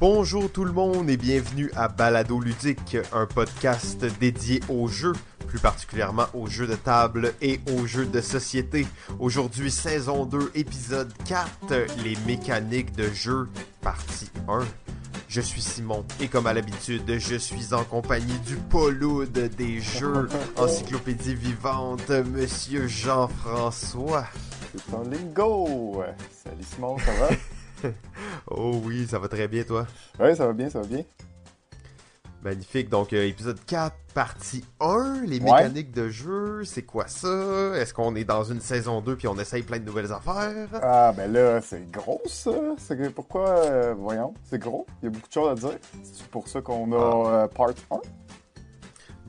Bonjour tout le monde et bienvenue à Balado Ludique, un podcast dédié aux jeux, plus particulièrement aux jeux de table et aux jeux de société. Aujourd'hui, saison 2, épisode 4, les mécaniques de jeu, partie 1. Je suis Simon et comme à l'habitude, je suis en compagnie du Pauloud des jeux, encyclopédie vivante, Monsieur Jean-François. C'est ton lingo! Salut Simon, ça va? oh oui, ça va très bien toi? Oui, ça va bien, ça va bien. Magnifique. Donc, euh, épisode 4, partie 1, les mécaniques de jeu, c'est quoi ça? Est-ce qu'on est dans une saison 2 puis on essaye plein de nouvelles affaires? Ah, ben là, c'est gros ça. C'est pourquoi, euh, voyons, c'est gros. Il y a beaucoup de choses à dire. C'est pour ça qu'on a ah. euh, part 1.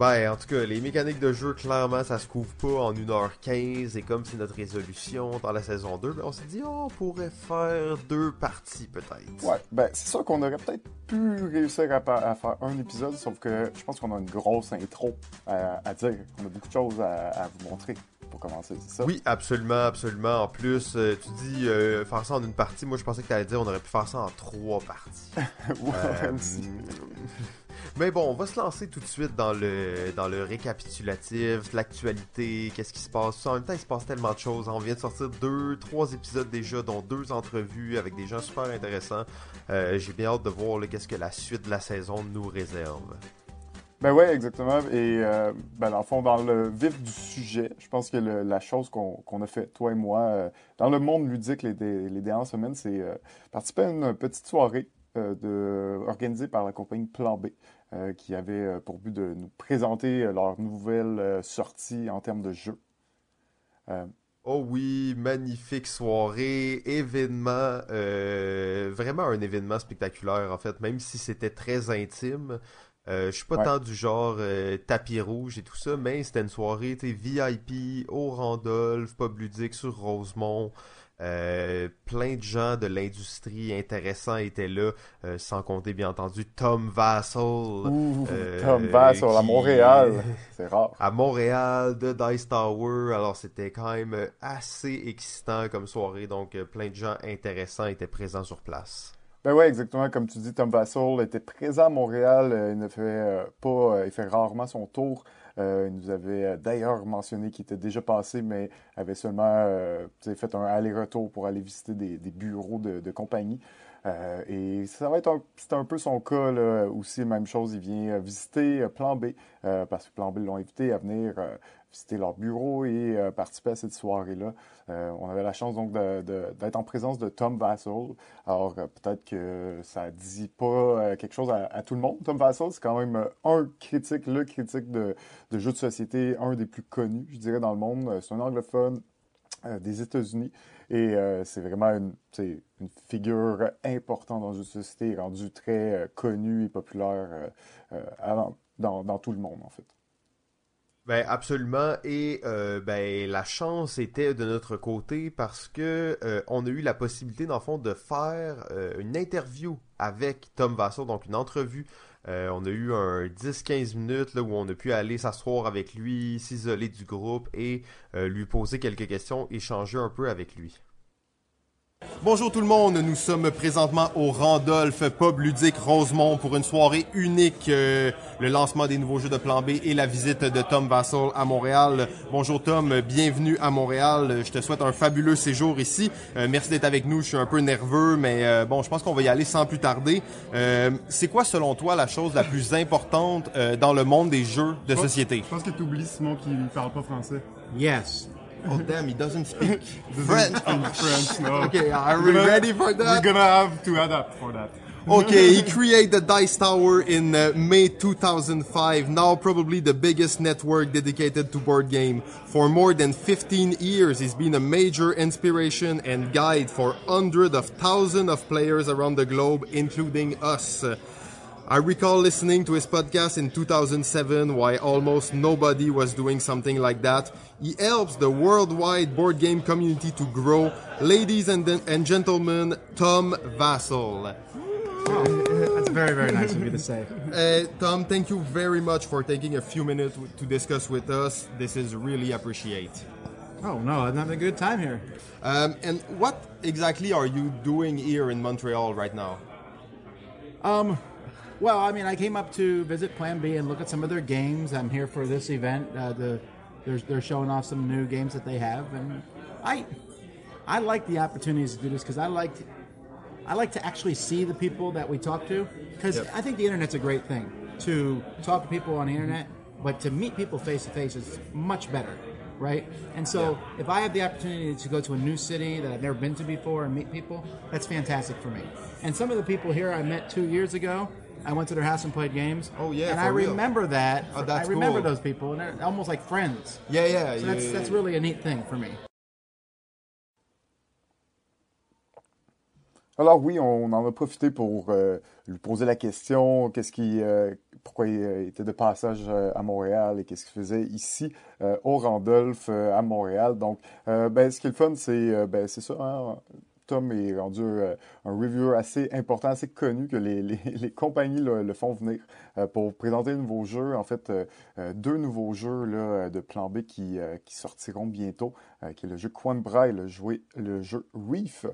Ben, en tout cas, les mécaniques de jeu, clairement, ça se couvre pas en 1h15. Et comme c'est notre résolution dans la saison 2, ben, on s'est dit, oh, on pourrait faire deux parties, peut-être. Ouais, ben, c'est sûr qu'on aurait peut-être pu réussir à, faire un épisode, sauf que je pense qu'on a une grosse intro à, dire. On a beaucoup de choses à, vous montrer pour commencer, c'est ça? Oui, absolument, absolument. En plus, euh, tu dis euh, faire ça en une partie. Moi, je pensais que tu allais dire on aurait pu faire ça en trois parties. ouais, euh, mais bon, on va se lancer tout de suite dans le, dans le récapitulatif, l'actualité, qu'est-ce qui se passe. En même temps, il se passe tellement de choses. On vient de sortir deux, trois épisodes déjà, dont deux entrevues avec des gens super intéressants. Euh, j'ai bien hâte de voir qu'est-ce que la suite de la saison nous réserve. Ben ouais, exactement. Et euh, ben dans le fond, dans le vif du sujet, je pense que la chose qu'on a fait, toi et moi, euh, dans le monde ludique les dernières semaines, c'est participer à une petite soirée de, organisée par la compagnie Plan B. Euh, qui avait euh, pour but de nous présenter euh, leur nouvelle sortie en termes de jeu. Oh oui, magnifique soirée, événement, vraiment un événement spectaculaire en fait, même si c'était très intime. je suis pas tant du genre tapis rouge et tout ça, mais c'était une soirée VIP au Randolph, pub ludique sur Rosemont. Euh, plein de gens de l'industrie intéressants étaient là, euh, sans compter bien entendu Tom Vassell. Euh, Tom Vassell à Montréal, c'est rare. À Montréal, de Dice Tower, alors c'était quand même assez excitant comme soirée, donc plein de gens intéressants étaient présents sur place. Ben ouais, exactement comme tu dis, Tom Vassell était présent à Montréal, il ne fait pas, il fait rarement son tour euh, il nous avait euh, d'ailleurs mentionné qu'il était déjà passé, mais avait seulement euh, fait un aller-retour pour aller visiter des, bureaux de, compagnie. et ça va être un, c'est un peu son cas là, aussi, même chose, il vient visiter Plan B, parce que Plan B l'ont invité à venir visiter leur bureau et euh, participer à cette soirée-là. Euh, on avait la chance donc d'être en présence de Tom Vassell. Alors euh, peut-être que ça dit pas quelque chose à, tout le monde. Tom Vassell, c'est quand même un critique, le critique de, jeux de société, un des plus connus, je dirais, dans le monde. C'est un anglophone des États-Unis. Et c'est vraiment une, figure importante dans une société, rendue très connue et populaire dans, tout le monde, en fait. Ben absolument et euh, ben la chance était de notre côté parce que euh, on a eu la possibilité dans le fond de faire euh, une interview avec Tom Vassar, donc une entrevue. on a eu un 10-15 minutes là, où on a pu aller s'asseoir avec lui, s'isoler du groupe et lui poser quelques questions, échanger un peu avec lui. Bonjour tout le monde, nous sommes présentement au Randolph Pub Ludique Rosemont pour une soirée unique, euh, le lancement des nouveaux jeux de plan B et la visite de Tom Vassell à Montréal. Bonjour Tom, bienvenue à Montréal. Je te souhaite un fabuleux séjour ici. Euh, merci d'être avec nous, je suis un peu nerveux, mais euh, bon, je pense qu'on va y aller sans plus tarder. C'est quoi selon toi la chose la plus importante dans le monde des jeux de société? Je pense que tu oublies Simon qui ne parle pas français. Yes. Oh damn, he doesn't speak French. French, no. Okay, are we ready for that? We're gonna have to adapt for that. okay, he created the Dice Tower in uh, May 2005, now probably the biggest network dedicated to board game. For more than 15 years, he's been a major inspiration and guide for hundreds of thousands of players around the globe, including us. I recall listening to his podcast in 2007 why almost nobody was doing something like that. He helps the worldwide board game community to grow. Ladies and, and gentlemen, Tom Vassell. That's very, very nice of you to say. Uh, Tom, thank you very much for taking a few minutes to discuss with us. This is really appreciate. Oh no, I'm having a good time here. Um, and what exactly are you doing here in Montreal right now? Um, well, I mean, I came up to visit Plan B and look at some of their games. I'm here for this event. Uh, the they're, they're showing off some new games that they have, and I I like the opportunities to do this because I like to, I like to actually see the people that we talk to because Yep. I think the internet's a great thing to talk to people on the internet, but to meet people face to face is much better, right? And so if I have the opportunity to go to a new city that I've never been to before and meet people, that's fantastic for me. And some of the people here I met two years ago. I went to their house and played games. Oh, yeah, and for I real. remember that. Oh, that's I remember cool. those people, and they're almost like friends. Yeah, yeah. So that's yeah, that's yeah. really a neat thing for me. Alors oui, on en a profité pour euh, lui poser la question, qu'est-ce qui, euh, pourquoi il euh, était de passage euh, à Montréal et qu'est-ce qu'il faisait ici euh, au Randolph euh, à Montréal. Donc, euh, ben, ce qui est le fun, c'est euh, ben, c'est ça. hein, Est rendu euh, un reviewer assez important, assez connu que les, compagnies le, font venir euh, pour présenter de nouveaux jeux. En fait, euh, deux nouveaux jeux là, de plan B qui, sortiront bientôt, qui est le jeu Quanbra et le, jeu Reef.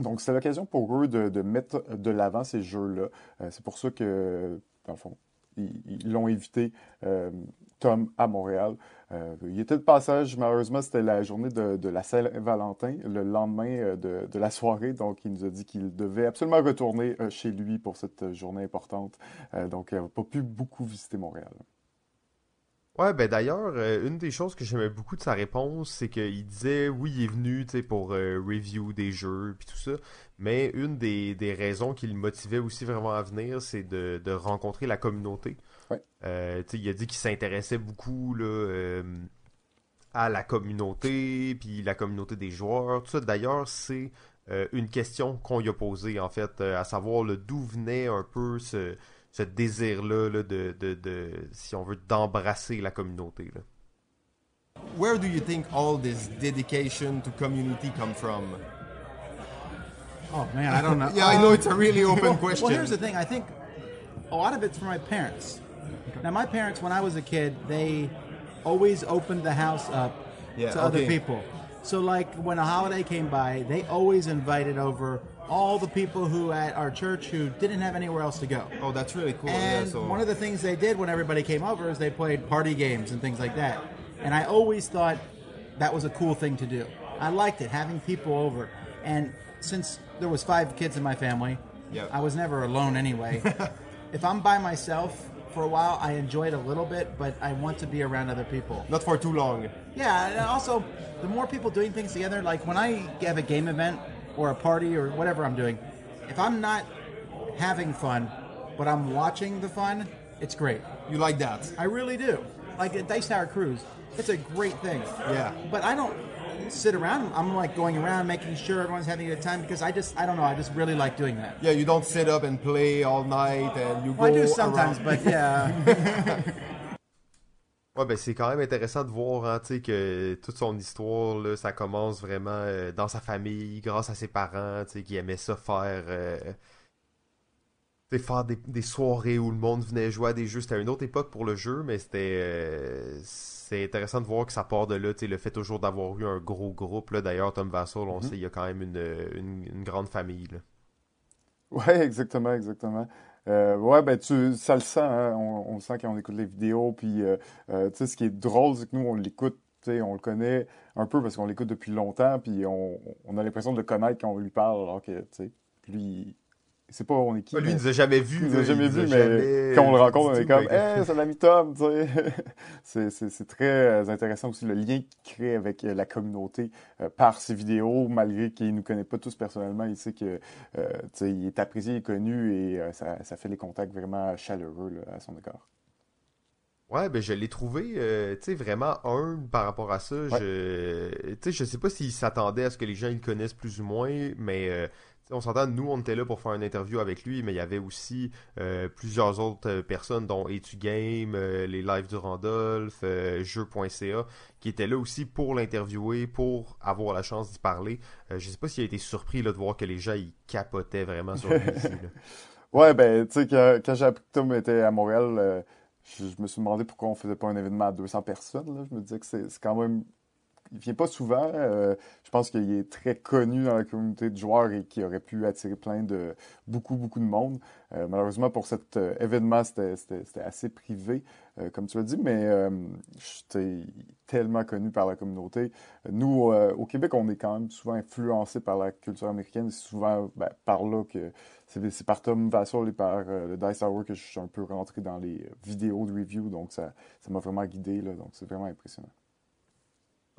Donc, c'est l'occasion pour eux de, de mettre de l'avant ces jeux-là. C'est pour ça que, dans le fond, ils l'ont euh, Tom, à Montréal. Euh, il était de passage, malheureusement, c'était la journée de, la Saint-Valentin, le lendemain euh, de, la soirée. Donc, il nous a dit qu'il devait absolument retourner euh, chez lui pour cette journée importante. Donc, il n'a pas pu beaucoup visiter Montréal. Ouais, ben d'ailleurs, une des choses que j'aimais beaucoup de sa réponse, c'est qu'il disait, oui, il est venu, pour review des jeux, puis tout ça, mais une des, des raisons qui le motivait aussi vraiment à venir, c'est de rencontrer la communauté. Ouais. Euh, il a dit qu'il s'intéressait beaucoup, là, euh, à la communauté, puis la communauté des joueurs, tout ça. D'ailleurs, c'est euh, une question qu'on lui a posée, en fait, euh, à savoir le d'où venait un peu ce, ce désir-là là, de, de, de, si on veut, d'embrasser la communauté. Là. Where do you think all this dedication to community come from? Oh man, I don't know. Yeah, I know it's a really open question. Well, here's the thing. I think a lot of it's from my parents. Now, my parents, when I was a kid, they always opened the house up Yeah, to other people. So, like when a holiday came by, they always invited over all the people who at our church who didn't have anywhere else to go. Oh, that's really cool. And yeah, so one of the things they did when everybody came over is they played party games and things like that. And I always thought that was a cool thing to do. I liked it, having people over. And since there was five kids in my family, Yeah. I was never alone anyway. if I'm by myself for a while, I enjoy it a little bit, but I want to be around other people. not for too long. Yeah, and also the more people doing things together, like when I have a game event or a party or whatever I'm doing, if I'm not having fun, but I'm watching the fun, it's great. You like that? I really do. Like at Dice Tower Cruise, it's a great thing. Yeah. But I don't sit around. I'm like going around making sure everyone's having a good time because I just I don't know. I just really like doing that. Yeah, you don't sit up and play all night and you Well, I go do sometimes, around. but yeah. Ouais, ben c'est quand même intéressant de voir hein, que toute son histoire, là, ça commence vraiment euh, dans sa famille, grâce à ses parents, qui aimaient ça faire, euh, faire des, des soirées où le monde venait jouer à des jeux. C'était une autre époque pour le jeu, mais c'était euh, c'est intéressant de voir que ça part de là, tu sais, le fait toujours d'avoir eu un gros groupe. Là, d'ailleurs, Tom Vassal, on sait, il y a quand même une, une, une grande famille. Là. Ouais, exactement, exactement. Euh, ouais, ben tu, ça le sent, hein, on, on le sent quand on écoute les vidéos, puis euh, euh, tu sais, ce qui est drôle, c'est que nous, on l'écoute, tu sais, on le connaît un peu parce qu'on l'écoute depuis longtemps, puis on, on a l'impression de le connaître quand on lui parle, alors que, tu sais, lui, c'est pas on est qui. Lui, mais- il nous a jamais vu. il nous a jamais vu, mais jamais quand on le rencontre, on est comme, ben, hey, c'est l'ami Tom, tu sais. c'est, très euh, intéressant aussi le lien qu'il crée avec euh, la communauté euh, par ses vidéos, malgré qu'il nous connaît pas tous personnellement. Il sait que, euh, tu sais, il est apprécié, il est connu et euh, ça, ça fait des contacts vraiment chaleureux là, à son égard. Ouais, ben je l'ai trouvé, euh, tu sais, vraiment humble par rapport à ça. Je, tu sais, je sais pas s'il s'attendait à ce que les gens ils le connaissent plus ou moins, mais euh, on s'entend, nous, on était là pour faire une interview avec lui, mais il y avait aussi euh, plusieurs autres euh, personnes, dont Etu Game, euh, les lives du Randolph, euh, jeux.ca, qui étaient là aussi pour l'interviewer, pour avoir la chance d'y parler. Euh, je sais pas s'il a été surpris là, de voir que les gens ils capotaient vraiment sur lui ici. Ouais, ben, tu sais, quand, quand j'ai était à Montréal, je, je me suis demandé pourquoi on faisait pas un événement à 200 personnes. Là. Je me disais que c'est quand même il vient pas souvent. Euh, je pense qu'il est très connu dans la communauté de joueurs et qu'il aurait pu attirer plein de beaucoup beaucoup de monde. Euh, malheureusement pour cet euh, événement, c'était assez privé, comme tu l'as dit, mais j'étais tellement connu par la communauté. Nous, au Québec, on est quand même souvent influencé par la culture américaine. C'est souvent ben, par là que c'est par Tom Vassal et par le Dice Hour que je suis un peu rentré dans les vidéos de review, donc ça m'a vraiment guidé, là, donc c'est vraiment impressionnant.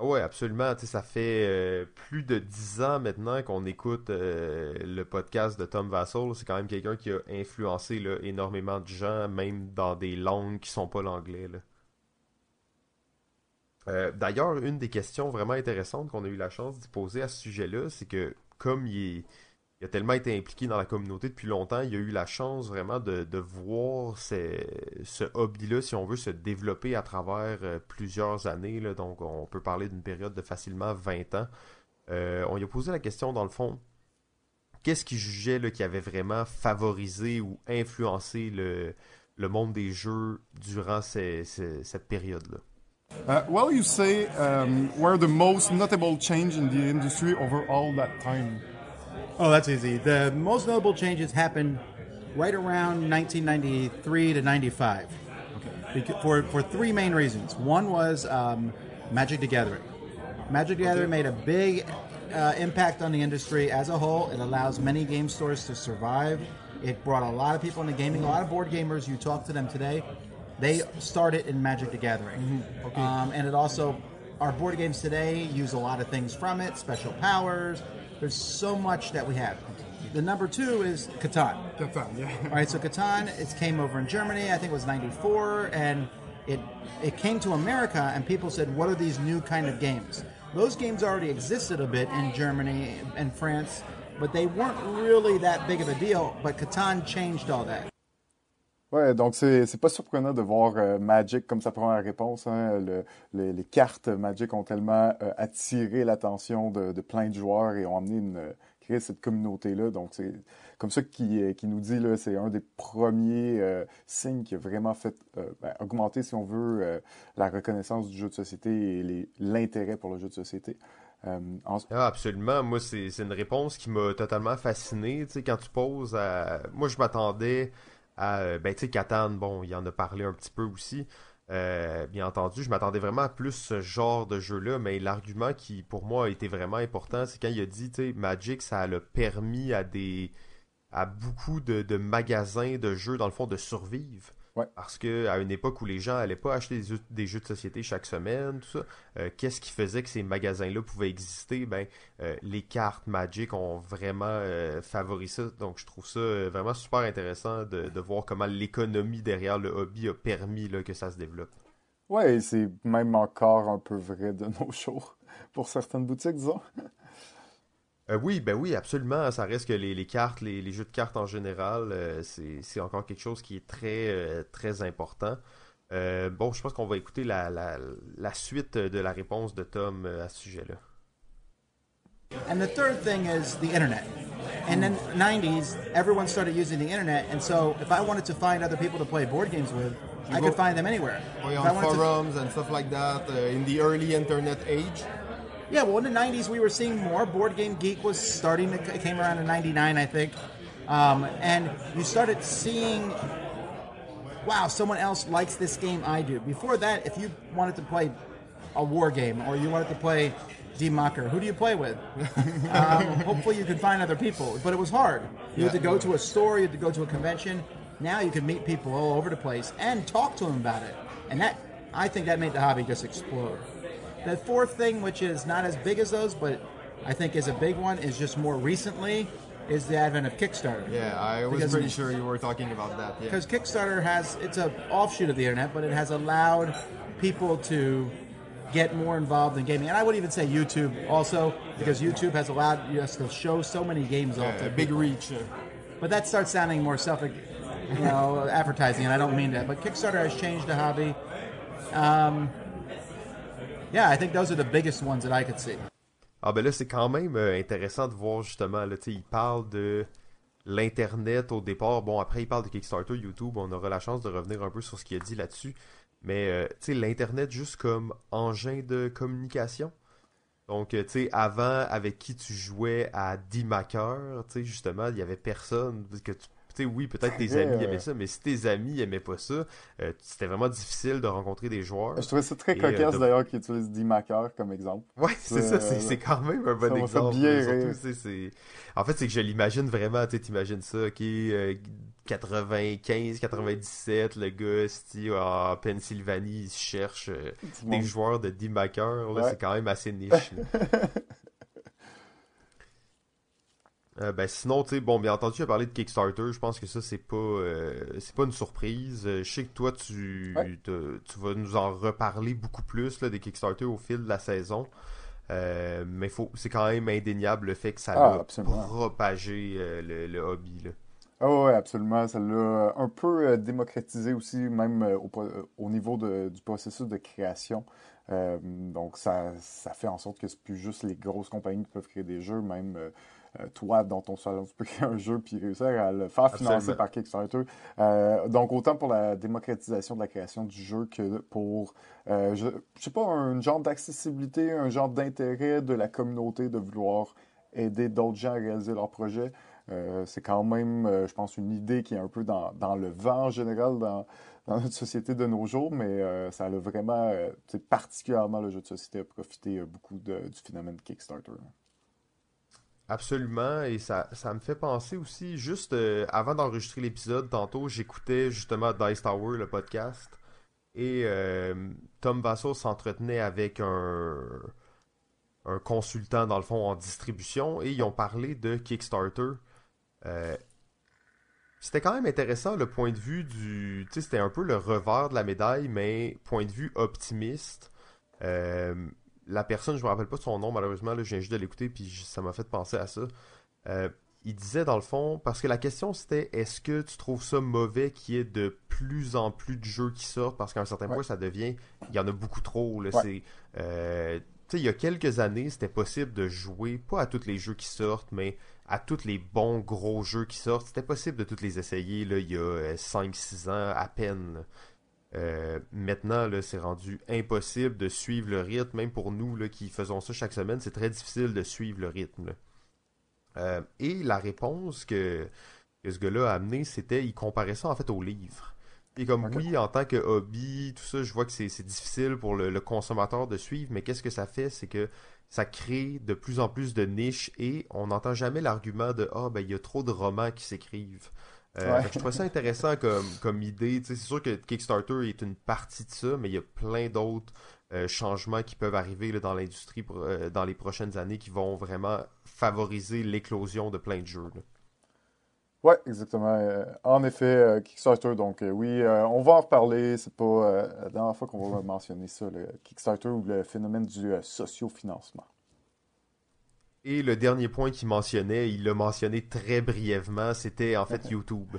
Ah oui, absolument. ça fait euh, plus de dix ans maintenant qu'on écoute euh, le podcast de Tom Vassal. C'est quand même quelqu'un qui a influencé énormément de gens, même dans des langues qui sont pas l'anglais. Euh, d'ailleurs, une des questions vraiment intéressantes qu'on a eu la chance de poser à ce sujet-là, c'est que comme il est il a tellement été impliqué dans la communauté depuis longtemps, il a eu la chance vraiment de, voir ce hobby-là, si on veut, se développer à travers euh, plusieurs années. donc, on peut parler d'une période de facilement 20 ans. Euh, on lui a posé la question, dans le fond, qu'est-ce qu'il jugeait qui avait vraiment favorisé ou influencé le, monde des jeux durant cette période-là? Uh, well, you say um, were the most notable change in the industry over all that time? Oh, that's easy. The most notable changes happened right around 1993 to 95. Okay. For, for three main reasons. One was um, Magic the Gathering. Magic the Gathering made a big uh, impact on the industry as a whole. It allows many game stores to survive. It brought a lot of people into gaming. A lot of board gamers, you talk to them today, they started in Magic the Gathering. Mm-hmm. Okay. Um, and it also, our board games today use a lot of things from it special powers, there's so much that we have. The number two is Catan. Catan, yeah. All right, so Catan, it came over in Germany. I think it was '94, and it it came to America, and people said, "What are these new kind of games?" Those games already existed a bit in Germany and France, but they weren't really that big of a deal. But Catan changed all that. Ouais, donc c'est pas surprenant de voir euh, Magic comme sa première réponse. Hein. Le, les cartes Magic ont tellement euh, attiré l'attention de, de, plein de joueurs et ont amené une euh, créé cette communauté-là. Donc c'est comme ça qui, nous dit c'est un des premiers signes qui a vraiment fait ben, augmenter, si on veut, la reconnaissance du jeu de société et l'intérêt pour le jeu de société. Ah, absolument. Moi, c'est une réponse qui m'a totalement fasciné. Tu sais, quand tu poses. Moi, je m'attendais euh, ben tu sais bon, il en a parlé un petit peu aussi. Euh, bien entendu, je m'attendais vraiment à plus ce genre de jeu-là, mais l'argument qui pour moi a été vraiment important, c'est quand il a dit, tu Magic, ça a permis à des à beaucoup de, magasins de jeux, dans le fond, de survivre. Parce que à une époque où les gens n'allaient pas acheter des, jeux de société chaque semaine, tout ça, euh, qu'est-ce qui faisait que ces magasins-là pouvaient exister? Ben, euh, les cartes Magic ont vraiment euh, favorisé ça. Donc, je trouve ça vraiment super intéressant de, voir comment l'économie derrière le hobby a permis que ça se développe. Ouais, c'est même encore un peu vrai de nos jours pour certaines boutiques, disons. Euh, oui, ben oui, absolument. Ça reste que les, cartes, les, jeux de cartes en général, euh, c'est encore quelque chose qui est très, euh, très important. bon, je pense qu'on va écouter la, la, la, suite de la réponse de Tom à ce sujet-là. And the third thing is the internet. And then 90s, everyone started using the internet, and so if I wanted to find other people to play board games with, I could find them anywhere. on forums and stuff like that in the early internet age. Yeah, well, in the '90s, we were seeing more. Board Game Geek was starting. To, it came around in '99, I think, um, and you started seeing, wow, someone else likes this game I do. Before that, if you wanted to play a war game or you wanted to play Democker, who do you play with? um, hopefully, you could find other people, but it was hard. You yeah. had to go to a store, you had to go to a convention. Now you can meet people all over the place and talk to them about it, and that I think that made the hobby just explode. The fourth thing, which is not as big as those, but I think is a big one, is just more recently, is the advent of Kickstarter. Yeah, I was because, pretty sure you were talking about that. Because yeah. Kickstarter has it's an offshoot of the internet, but it has allowed people to get more involved in gaming. And I would even say YouTube also, because YouTube has allowed us to show so many games yeah, off. A big reach. But that starts sounding more self, you know, advertising, and I don't mean that. But Kickstarter has changed the hobby. Um, yeah, I think those are the biggest ones that I could see. Ah ben là, c'est quand même euh, intéressant de voir justement, là, il parle de l'Internet au départ. Bon, après, il parle de Kickstarter, YouTube, on aura la chance de revenir un peu sur ce qu'il a dit là-dessus. Mais, euh, tu sais, l'Internet juste comme engin de communication. Donc, tu sais, avant, avec qui tu jouais à 10 tu sais, justement, il y avait personne que tu oui, peut-être tes amis aimaient ça, mais si tes amis aimaient pas ça, euh, c'était vraiment difficile de rencontrer des joueurs. Je trouvais ça très euh, cocasse d'ailleurs qu'ils utilisent D-Macker comme exemple. Ouais, c'est ça, c'est quand même un bon exemple. En fait, c'est que je l'imagine vraiment, tu imagines ça, ok, 95, euh, 97, le gars, en Pennsylvanie, il cherche des joueurs de D-Macker, c'est quand même assez niche. Euh, ben sinon, tu sais, bon, bien entendu, tu as parlé de Kickstarter. Je pense que ça, c'est pas, euh, c'est pas une surprise. Euh, je sais que toi, tu, tu vas nous en reparler beaucoup plus là, des Kickstarter au fil de la saison. mais faut, c'est quand même indéniable le fait que ça ah, a propagé le, hobby. Là. Ah oui, absolument. Ça l'a un peu démocratisé aussi, même au, au niveau de, du processus de création. donc, ça, ça fait en sorte que c'est plus juste les grosses compagnies qui peuvent créer des jeux, même toi, dans ton salon, tu peux créer un jeu puis réussir à le faire financer par Kickstarter. Euh, donc, autant pour la démocratisation de la création du jeu que pour, euh, je, je sais pas, un genre d'accessibilité, un genre d'intérêt de la communauté de vouloir aider d'autres gens à réaliser leurs projets. c'est quand même, je pense, une idée qui est un peu dans, dans le vent en général dans, dans, notre société de nos jours, mais ça a vraiment, particulièrement le jeu de société a profité beaucoup du phénomène Kickstarter. Absolument, et ça, ça me fait penser aussi, juste euh, avant d'enregistrer l'épisode, tantôt, j'écoutais justement Dice Tower, le podcast, et euh, Tom Vasso s'entretenait avec un, un consultant, dans le fond, en distribution, et ils ont parlé de Kickstarter. Euh, c'était quand même intéressant le point de vue du... Tu sais, c'était un peu le revers de la médaille, mais point de vue optimiste la personne, je me rappelle pas de son nom malheureusement, là, je viens juste de l'écouter puis ça m'a fait penser à ça. Euh, il disait dans le fond, parce que la question c'était est-ce que tu trouves ça mauvais qu'il y ait de plus en plus de jeux qui sortent? Parce qu'à un certain point ça devient, il y en a beaucoup trop. Là, c'est, euh, il y a quelques années c'était possible de jouer pas à tous les jeux qui sortent, mais à tous les bons gros jeux qui sortent. C'était possible de tous les essayer là, il y a 5-6 euh, ans à peine. Euh, maintenant, c'est rendu impossible de suivre le rythme, même pour nous là, qui faisons ça chaque semaine, c'est très difficile de suivre le rythme. Euh, et la réponse que, ce gars-là a amené, c'était, il comparait ça en fait au livre. Et comme oui, en tant que hobby, tout ça, je vois que c'est difficile pour le, consommateur de suivre, mais qu'est-ce que ça fait, c'est que ça crée de plus en plus de niches et on n'entend jamais l'argument de ah ben il y a trop de romans qui s'écrivent. Euh, je trouve ça intéressant comme, comme idée. C'est sûr que Kickstarter est une partie de ça, mais il y a plein d'autres euh, changements qui peuvent arriver dans l'industrie euh, dans les prochaines années qui vont vraiment favoriser l'éclosion de plein de jeux. Oui, exactement. en effet, Kickstarter, donc oui, on va en reparler. C'est pas la dernière fois qu'on va mentionner ça, le Kickstarter ou le phénomène du sociofinancement. Et le dernier point qu'il mentionnait, il l'a mentionné très brièvement, c'était en fait YouTube.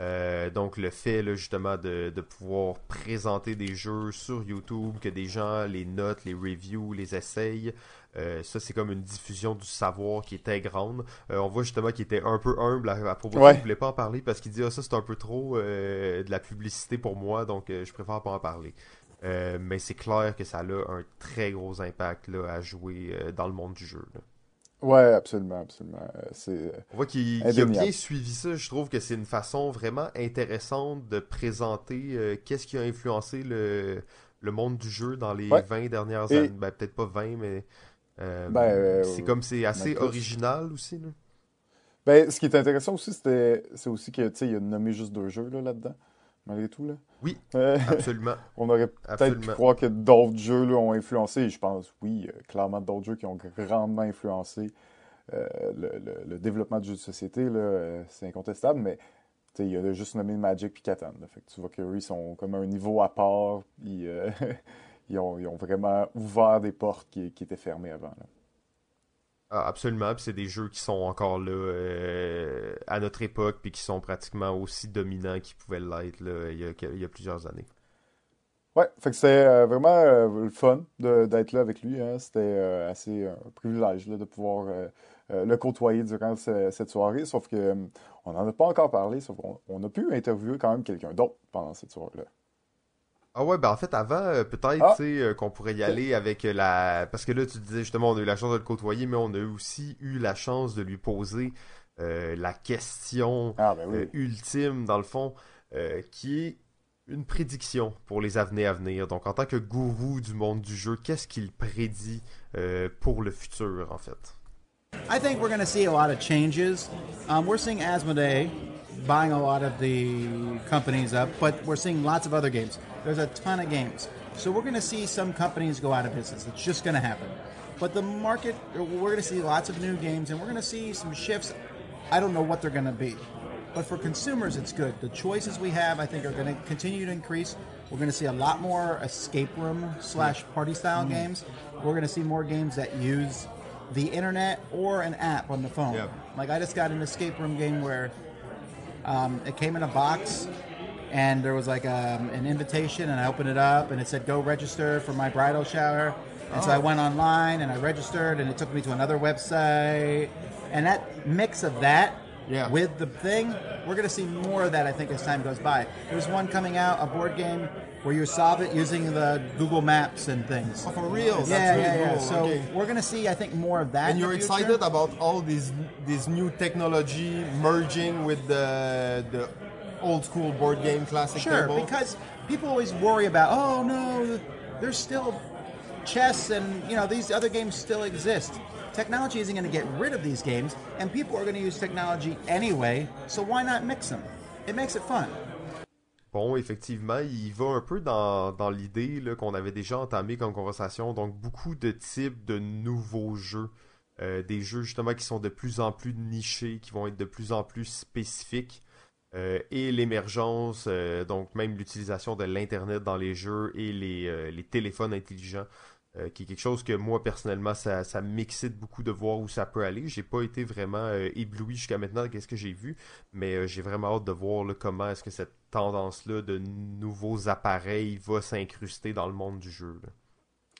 Euh, donc le fait justement de, pouvoir présenter des jeux sur YouTube, que des gens les notent, les reviews, les essayent, euh, ça c'est comme une diffusion du savoir qui est très grande. Euh, on voit justement qu'il était un peu humble à, propos de ça, il voulait pas en parler parce qu'il dit ah, ça c'est un peu trop de la publicité pour moi, donc je préfère pas en parler. mais c'est clair que ça a un très gros impact là, à jouer dans le monde du jeu. Ouais, absolument, absolument. Euh, c'est euh, On voit qu'il a bien suivi ça. Je trouve que c'est une façon vraiment intéressante de présenter euh, qu'est-ce qui a influencé le, le monde du jeu dans les 20 dernières années. Ben, peut-être pas 20, mais ben, c'est comme c'est assez original aussi. Là. Ben, ce qui est intéressant aussi, c'est aussi que il a nommé juste deux jeux là-dedans malgré tout. Là. Oui, euh, absolument. on aurait peut-être pu croire que d'autres jeux là, ont influencé. Je pense, oui, euh, clairement d'autres jeux qui ont grandement influencé euh, le, développement du jeu de société. c'est incontestable, mais il a juste nommé Magic et Catan. Fait tu vois qu'eux, ils sont comme à un niveau à part. Ils, ont, vraiment ouvert des portes qui, qui étaient fermées avant. Là. Ah, absolument, c'est des jeux qui sont encore là euh, à notre époque, puis qui sont pratiquement aussi dominants qu'ils pouvaient l'être il, y a, plusieurs années. Ouais, fait que c'était euh, vraiment euh, le fun d'être là avec lui. Hein. C'était assez un privilège de pouvoir le côtoyer durant cette soirée, sauf que on n'en a pas encore parlé, sauf qu'on on a pu interviewer quand même quelqu'un d'autre pendant cette soirée-là. Ah ouais, ben en fait, avant, euh, peut-être, Ah. tu sais, euh, qu'on pourrait y aller avec euh, la... Parce que là, tu disais, justement, on a eu la chance de le côtoyer, mais on a aussi eu la chance de lui poser euh, la question Ah, ben euh, oui. ultime, dans le fond, euh, qui est une prédiction pour les années à venir. Donc, en tant que gourou du monde du jeu, qu'est-ce qu'il prédit euh, pour le futur, en fait? I think we're going to see a lot of changes. Um, we're seeing Asmodee buying a lot of the companies up, but we're seeing lots of other games. There's a ton of games. So we're going to see some companies go out of business. It's just going to happen. But the market, we're going to see lots of new games and we're going to see some shifts. I don't know what they're going to be. But for consumers, it's good. The choices we have, I think, are going to continue to increase. We're going to see a lot more escape room slash party style games. We're going to see more games that use the internet or an app on the phone. Yeah. Like I just got an escape room game where um, it came in a box and there was like um, an invitation and I opened it up and it said go register for my bridal shower. And so I went online and I registered and it took me to another website. And that mix of that Yeah. with the thing, we're going to see more of that I think as time goes by. There's one coming out, a board game where you solve it using the Google Maps and things. Oh, for real? That's yeah, really yeah, yeah. cool. So Okay. we're going to see, I think, more of that. And you're excited about all these this new technology merging with the the old school board game classic Sure, table? because people always worry about, oh no, there's still chess and you know these other games still exist. Technology isn't going to get rid of these games, and people are going to use technology anyway. So why not mix them? It makes it fun. Bon, effectivement, il va un peu dans, dans l'idée là, qu'on avait déjà entamé comme conversation. Donc, beaucoup de types de nouveaux jeux. Euh, des jeux justement qui sont de plus en plus nichés, qui vont être de plus en plus spécifiques. Euh, et l'émergence, euh, donc même l'utilisation de l'Internet dans les jeux et les, euh, les téléphones intelligents, qui est quelque chose que moi personnellement, ça, ça m'excite beaucoup de voir où ça peut aller. J'ai pas été vraiment ébloui jusqu'à maintenant de ce que j'ai vu, mais j'ai vraiment hâte de voir comment est-ce que cette tendance-là de nouveaux appareils va s'incruster dans le monde du jeu. là.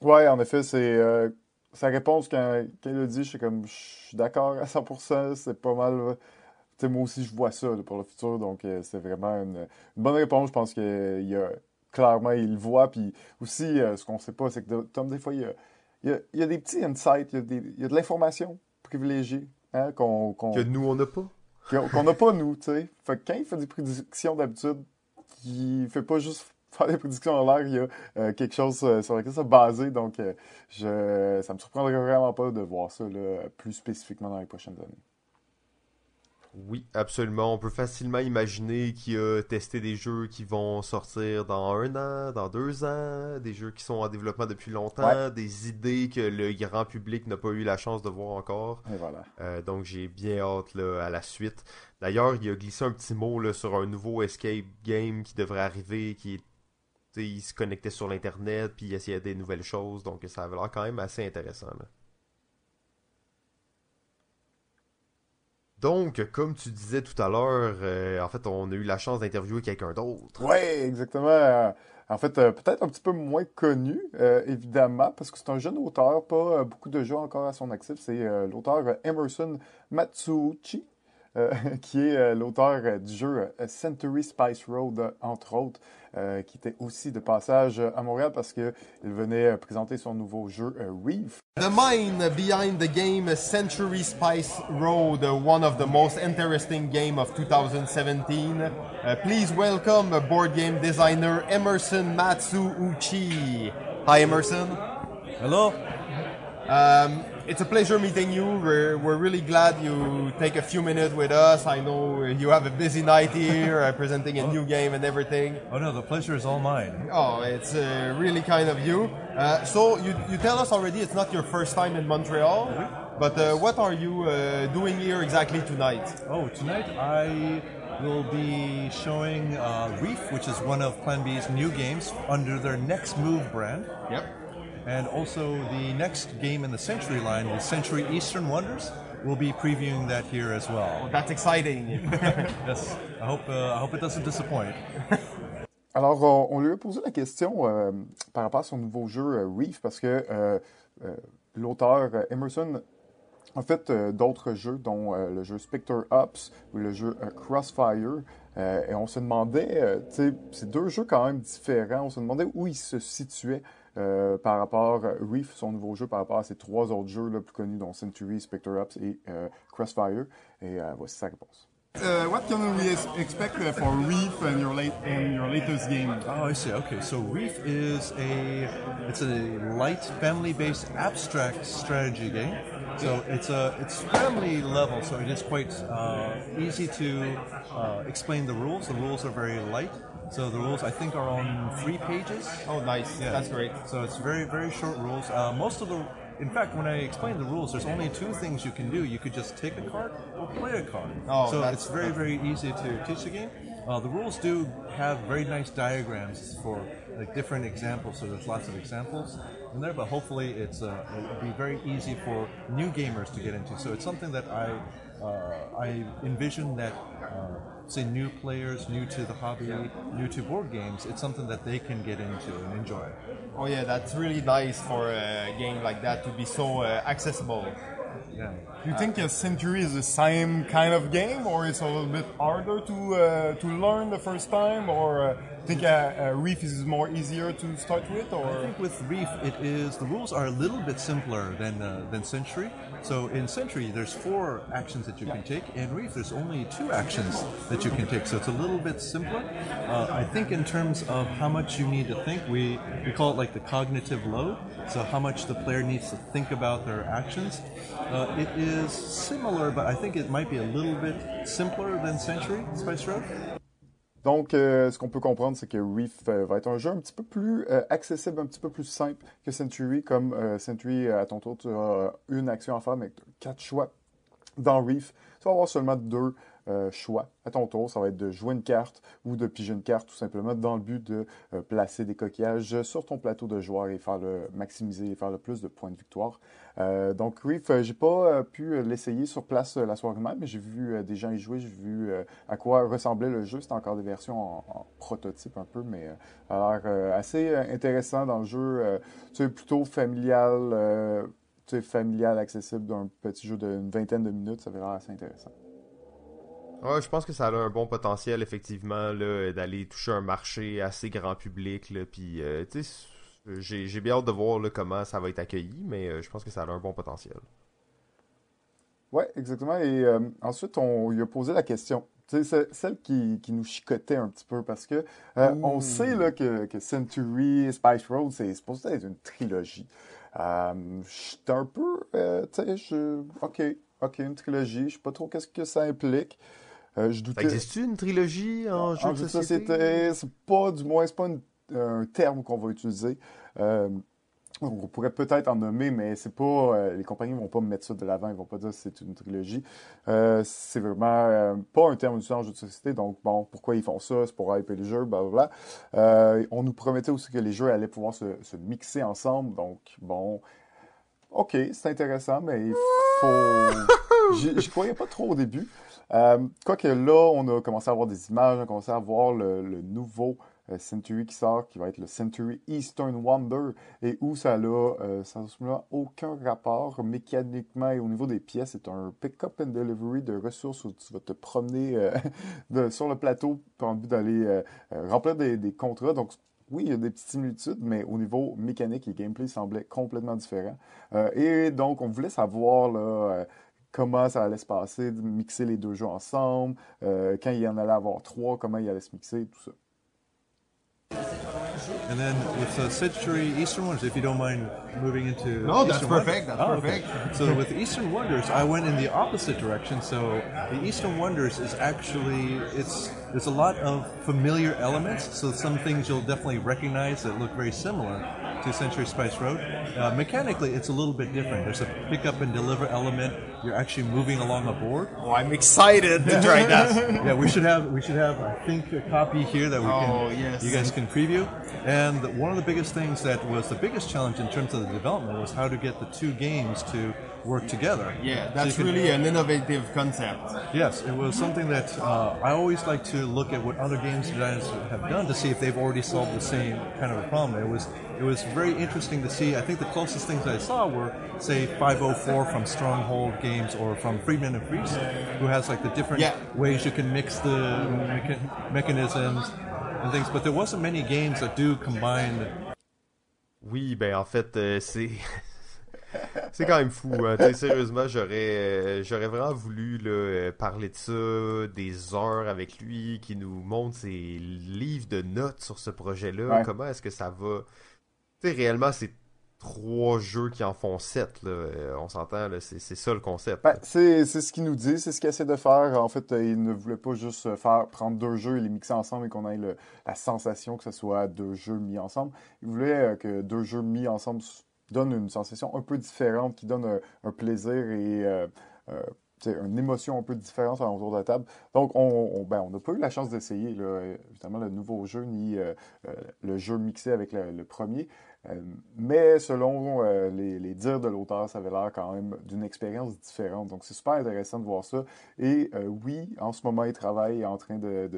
Ouais, en effet, c'est sa réponse quand, quand a dit, je suis comme, je suis d'accord à 100%, c'est pas mal. Sais, moi aussi, je vois ça là, pour le futur, donc euh, c'est vraiment une, une bonne réponse. Je pense qu'il y a clairement, il le voit. Puis aussi, euh, ce qu'on sait pas, c'est que Tom, des fois, il y a, il y a, il y a des petits insights, il y a, des, il y a de l'information privilégiée hein, qu'on qu'on- Que nous, on n'a pas. qu'on qu'on n'a pas, nous, tu sais. Fait que quand il fait des prédictions d'habitude, il fait pas juste faire des prédictions en l'air, il y a euh, quelque chose euh, sur lequel ça basé. Donc, euh, je, ça me surprendrait vraiment pas de voir ça là, plus spécifiquement dans les prochaines années. Oui, absolument. On peut facilement imaginer qu'il a testé des jeux qui vont sortir dans un an, dans deux ans, des jeux qui sont en développement depuis longtemps, Ouais. des idées que le grand public n'a pas eu la chance de voir encore. Et voilà. Euh, donc j'ai bien hâte là, à la suite. D'ailleurs, il a glissé un petit mot là, sur un nouveau escape game qui devrait arriver, qui est- il se connectait sur l'internet puis il essayait des nouvelles choses, donc ça avait l'air quand même assez intéressant. là. Donc, comme tu disais tout à l'heure, euh, en fait, on a eu la chance d'interviewer quelqu'un d'autre. Oui, exactement. Euh, En fait, euh, peut-être un petit peu moins connu, évidemment, parce que c'est un jeune auteur, pas beaucoup de jeux encore à son actif. C'est l'auteur Emerson Matsuuchi, qui est euh, l'auteur euh, du jeu euh, Century Spice Road, euh, entre autres, euh, qui était aussi de passage euh, à Montréal parce qu'il venait euh, présenter son nouveau jeu euh, Reef. The mind behind the game Century Spice Road, one of the most interesting game of 2017. Uh, please welcome board game designer Emerson Matsuuchi. Hi Emerson. Hello. Um, it's a pleasure meeting you. We're, we're really glad you take a few minutes with us. I know you have a busy night here, uh, presenting a new game and everything. Oh no, the pleasure is all mine. Oh, it's uh, really kind of you. Uh, so you, you tell us already it's not your first time in Montreal, but uh, what are you uh, doing here exactly tonight? Oh, tonight I will be showing uh, Reef, which is one of Plan B's new games under their Next Move brand, Yep. And also the next game in the Century line with Century Eastern Wonders. We'll be previewing that here as well. That's exciting. Yes, I hope uh, I hope it doesn't disappoint. Alors, on, on lui a posé la question euh, par rapport à son nouveau jeu euh, Reef, parce que euh, euh, l'auteur euh, Emerson en fait euh, d'autres jeux, dont euh, le jeu Spectre Ops ou le jeu euh, Crossfire. Euh, et on se demandait, euh, tu sais, c'est deux jeux quand même différents. On se demandait où ils se situaient euh, par rapport à Reef, son nouveau jeu, par rapport à ces trois autres jeux là, plus connus, dont Century, Spectre Ops et euh, Crossfire. Et euh, voici sa réponse. Uh, what can we expect uh, for Reef and your late and your latest game? Oh, I see. Okay, so Reef is a it's a light family-based abstract strategy game. So it's a it's family level, so it is quite uh, easy to uh, explain the rules. The rules are very light. So the rules I think are on three pages. Oh, nice. Yeah. That's great. So it's very, very short rules. Uh, most of the, in fact, when I explain the rules, there's only two things you can do. You could just take a card or play a card. Oh, so that's- it's very, very easy to teach the game. Uh, the rules do have very nice diagrams for like different examples. So there's lots of examples in there, but hopefully it's uh, it'll be very easy for new gamers to get into. So it's something that I uh, I envision that. Say new players, new to the hobby, new to board games. It's something that they can get into and enjoy. Oh yeah, that's really nice for a game like that to be so uh, accessible. Yeah. Do you think a Century is the same kind of game, or it's a little bit harder to uh, to learn the first time, or uh, think uh, uh, Reef is more easier to start with, Or I think with Reef, it is the rules are a little bit simpler than uh, than Century. So in Century, there's four actions that you can take. In Reef, there's only two actions that you can take. So it's a little bit simpler. Uh, I think in terms of how much you need to think, we we call it like the cognitive load. So how much the player needs to think about their actions. Uh, it is similar, but I think it might be a little bit simpler than Century Spice Road. Donc, euh, ce qu'on peut comprendre, c'est que Reef euh, va être un jeu un petit peu plus euh, accessible, un petit peu plus simple que Century. Comme Century, à ton tour, tu as une action à faire, mais tu as quatre choix. Dans Reef, tu vas avoir seulement deux euh, choix. À ton tour, ça va être de jouer une carte ou de piger une carte, tout simplement, dans le but de euh, placer des coquillages sur ton plateau de joueurs et faire le maximiser et faire le plus de points de victoire. Euh, donc Reef, j'ai pas pu l'essayer sur place la soirée même, mais j'ai vu des gens y jouer, j'ai vu à quoi ressemblait le jeu. C'était encore des versions en, prototype un peu, mais ça a l'air euh, assez intéressant dans le jeu. sais, plutôt familial, familial, accessible d'un petit jeu d'une vingtaine de minutes, ça va l'air assez intéressant. Ouais, je pense que ça a un bon potentiel, effectivement, d'aller toucher un marché assez grand public, là, puis, euh, tu sais, j'ai bien hâte de voir là, comment ça va être accueilli, mais euh, je pense que ça a un bon potentiel. Oui, exactement. Et euh, ensuite, on lui a posé la question. C'est celle qui, qui nous chicotait un petit peu parce que on sait là, que, que Century, Spice Road, c'est supposé être une trilogie. Euh, J'étais un peu, tu sais, je, ok, ok, une trilogie. Je sais pas trop qu'est-ce que ça implique. Euh, je doutais. existe-tu une trilogie en jeu En de jeu de société? c'est pas, du moins, c'est pas une- un terme qu'on va utiliser. Euh, on pourrait peut-être en nommer, mais c'est pas, euh, les compagnies vont pas mettre ça de l'avant, ils vont pas dire que c'est une trilogie. Euh, c'est vraiment euh, pas un terme utilisé en jeu de société, donc bon, pourquoi ils font ça? C'est pour hyper les jeux, blablabla. On nous promettait aussi que les jeux allaient pouvoir se, se mixer ensemble, donc bon, ok, c'est intéressant, mais il faut... J'y croyais pas trop au début. Euh, Quoique là, on a commencé à avoir des images, on a commencé à voir le, nouveau euh, Century qui sort, qui va être le Century Eastern Wonder, et où ça n'a euh, aucun rapport mécaniquement et au niveau des pièces. C'est un pick-up and delivery de ressources où tu vas te promener euh, sur le plateau le but d'aller remplir des, des contrats. Donc, oui, il y a des petites similitudes, mais au niveau mécanique et gameplay, il semblait complètement différent. Et donc, on voulait savoir là, comment ça allait se passer, de mixer les deux jeux ensemble, euh, quand il y en allait avoir trois, comment il allait se mixer, tout ça. And then with the Century Eastern Wonders, if you don't mind moving into No, that's Eastern perfect, Wonders. that's Oh, okay. perfect. So with the Eastern Wonders, I went in the opposite direction. So the Eastern Wonders is actually it's there's a lot of familiar elements. So some things you'll definitely recognize that look very similar to Century Spice Road. Uh, mechanically, it's a little bit different. There's a pick up and deliver element. You're actually moving along a board. Oh, I'm excited to try that. Yeah, we should have we should have I think a copy here that we can Oh, yes. you guys can preview. And one of the biggest things that was the biggest challenge in terms of the development was how to get the two games to work together. Yeah, So that's can- really an innovative concept. Yes, it was something that uh, I always like to look at what other games designers have done to see if they've already solved the same kind of a problem. It was it was very interesting to see. I think the closest things I saw were say 504 from Stronghold Games or from Friedman and Fries, who has like the different Yeah. ways you can mix the mecha- mechanisms and things. But there wasn't many games that do combine. Oui, ben en fait, euh, c'est c'est quand même fou. Hein. Sérieusement, j'aurais euh, j'aurais vraiment voulu là, euh, parler de ça des heures avec lui, qui nous montre ses livres de notes sur ce projet-là. Ouais. Comment est-ce que ça va? Tu sais, réellement, c'est trois jeux qui en font sept. Là. Euh, On s'entend, c'est c'est ça le concept. Ben, c'est c'est ce qu'il nous dit, c'est ce qu'il essaie de faire. En fait, il ne voulait pas juste faire prendre deux jeux et les mixer ensemble et qu'on ait le- la sensation que ce soit deux jeux mis ensemble. Il voulait que deux jeux mis ensemble donnent une sensation un peu différente, qui donne un, un plaisir et euh, euh, une émotion un peu différente autour de la table. Donc, on on- ben, n'a pas eu la chance d'essayer, euh, évidemment, le nouveau jeu ni euh, euh, le jeu mixé avec le, premier. Euh, mais selon euh, les, dires de l'auteur, ça avait l'air quand même d'une expérience différente. Donc c'est super intéressant de voir ça. Et euh, oui, en ce moment, il travaille en train de-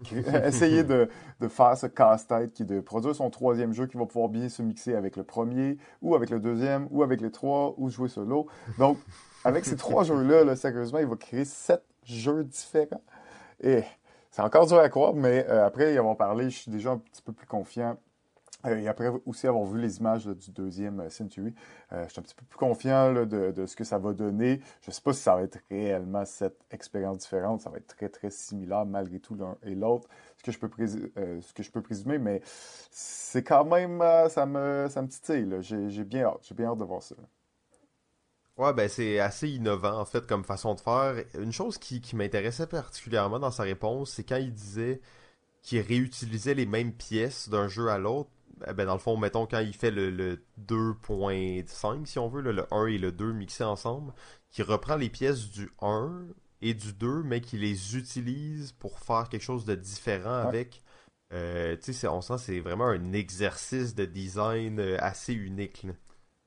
essayer de, de faire ce casse-tête qui est de produire son troisième jeu qui va pouvoir bien se mixer avec le premier, ou avec le deuxième, ou avec les trois, ou jouer solo. Donc, avec ces trois jeux-là, là, sérieusement, il va créer sept jeux différents. Et c'est encore dur à croire, mais euh, après y avoir parlé, je suis déjà un petit peu plus confiant. Euh, et après aussi avoir vu les images là, du deuxième euh, Century, euh, je suis un petit peu plus confiant là, de, ce que ça va donner. Je ne sais pas si ça va être réellement cette expérience différente. Ça va être très, très similaire malgré tout l'un et l'autre, ce, que je peux présumer. Mais c'est quand même, ça me, ça me titille. là. J'ai bien hâte. J'ai bien hâte de voir ça. Ouais, ben c'est assez innovant en fait comme façon de faire. Une chose qui m'intéressait particulièrement dans sa réponse, c'est quand il disait qu'il réutilisait les mêmes pièces d'un jeu à l'autre. Eh Ben dans le fond, mettons quand il fait le, le 2.5 si on veut, là, le 1 et le 2 mixés ensemble, qu'il reprend les pièces du 1 et du 2, mais qu'il les utilise pour faire quelque chose de différent Ouais. avec. Euh, tu sais, on sent que c'est vraiment un exercice de design euh, assez unique. là.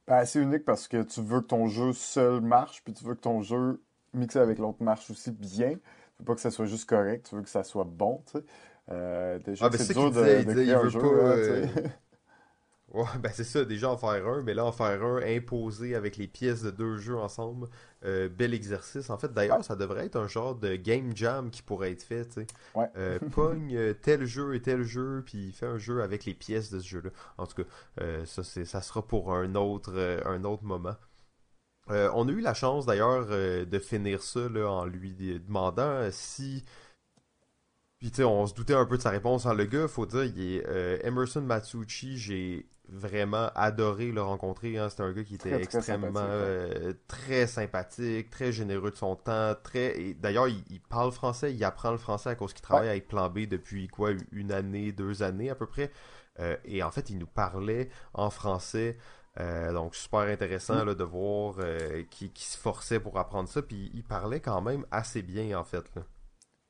Ben, c'est unique parce que tu veux que ton jeu seul marche, puis tu veux que ton jeu mixé avec l'autre marche aussi bien. Tu veux pas que ça soit juste correct, tu veux que ça soit bon, tu sais. Euh, déjà, Ah, ben, c'est dur de, disait, il de disait, un jeu, pas, euh. Ouais, ben c'est ça, déjà en faire un, mais là en faire un imposé avec les pièces de deux jeux ensemble, euh, bel exercice. En fait, d'ailleurs, ça devrait être un genre de game jam qui pourrait être fait. Ouais. Euh, pogne euh, tel jeu et tel jeu, puis fait un jeu avec les pièces de ce jeu-là. En tout cas, euh, ça, ça sera pour un autre, euh, un autre moment. Euh, on a eu la chance d'ailleurs euh, de finir ça là, en lui demandant euh, si. Puis tu sais, on se doutait un peu de sa réponse. hein. Le gars, faut dire, il est euh, Emerson Matsuuchi. J'ai vraiment adoré le rencontrer. Hein. C'était un gars qui était Très, très extrêmement sympathique, euh, très sympathique, très généreux de son temps, très. et D'ailleurs, il, il parle français, il apprend le français à cause qu'il travaille avec Plan B depuis quoi, une année, deux années à peu près. Euh, et en fait, il nous parlait en français. Euh, donc super intéressant Mm. là, de voir euh, qu'il qu'il se forçait pour apprendre ça. Puis il parlait quand même assez bien en fait. Là.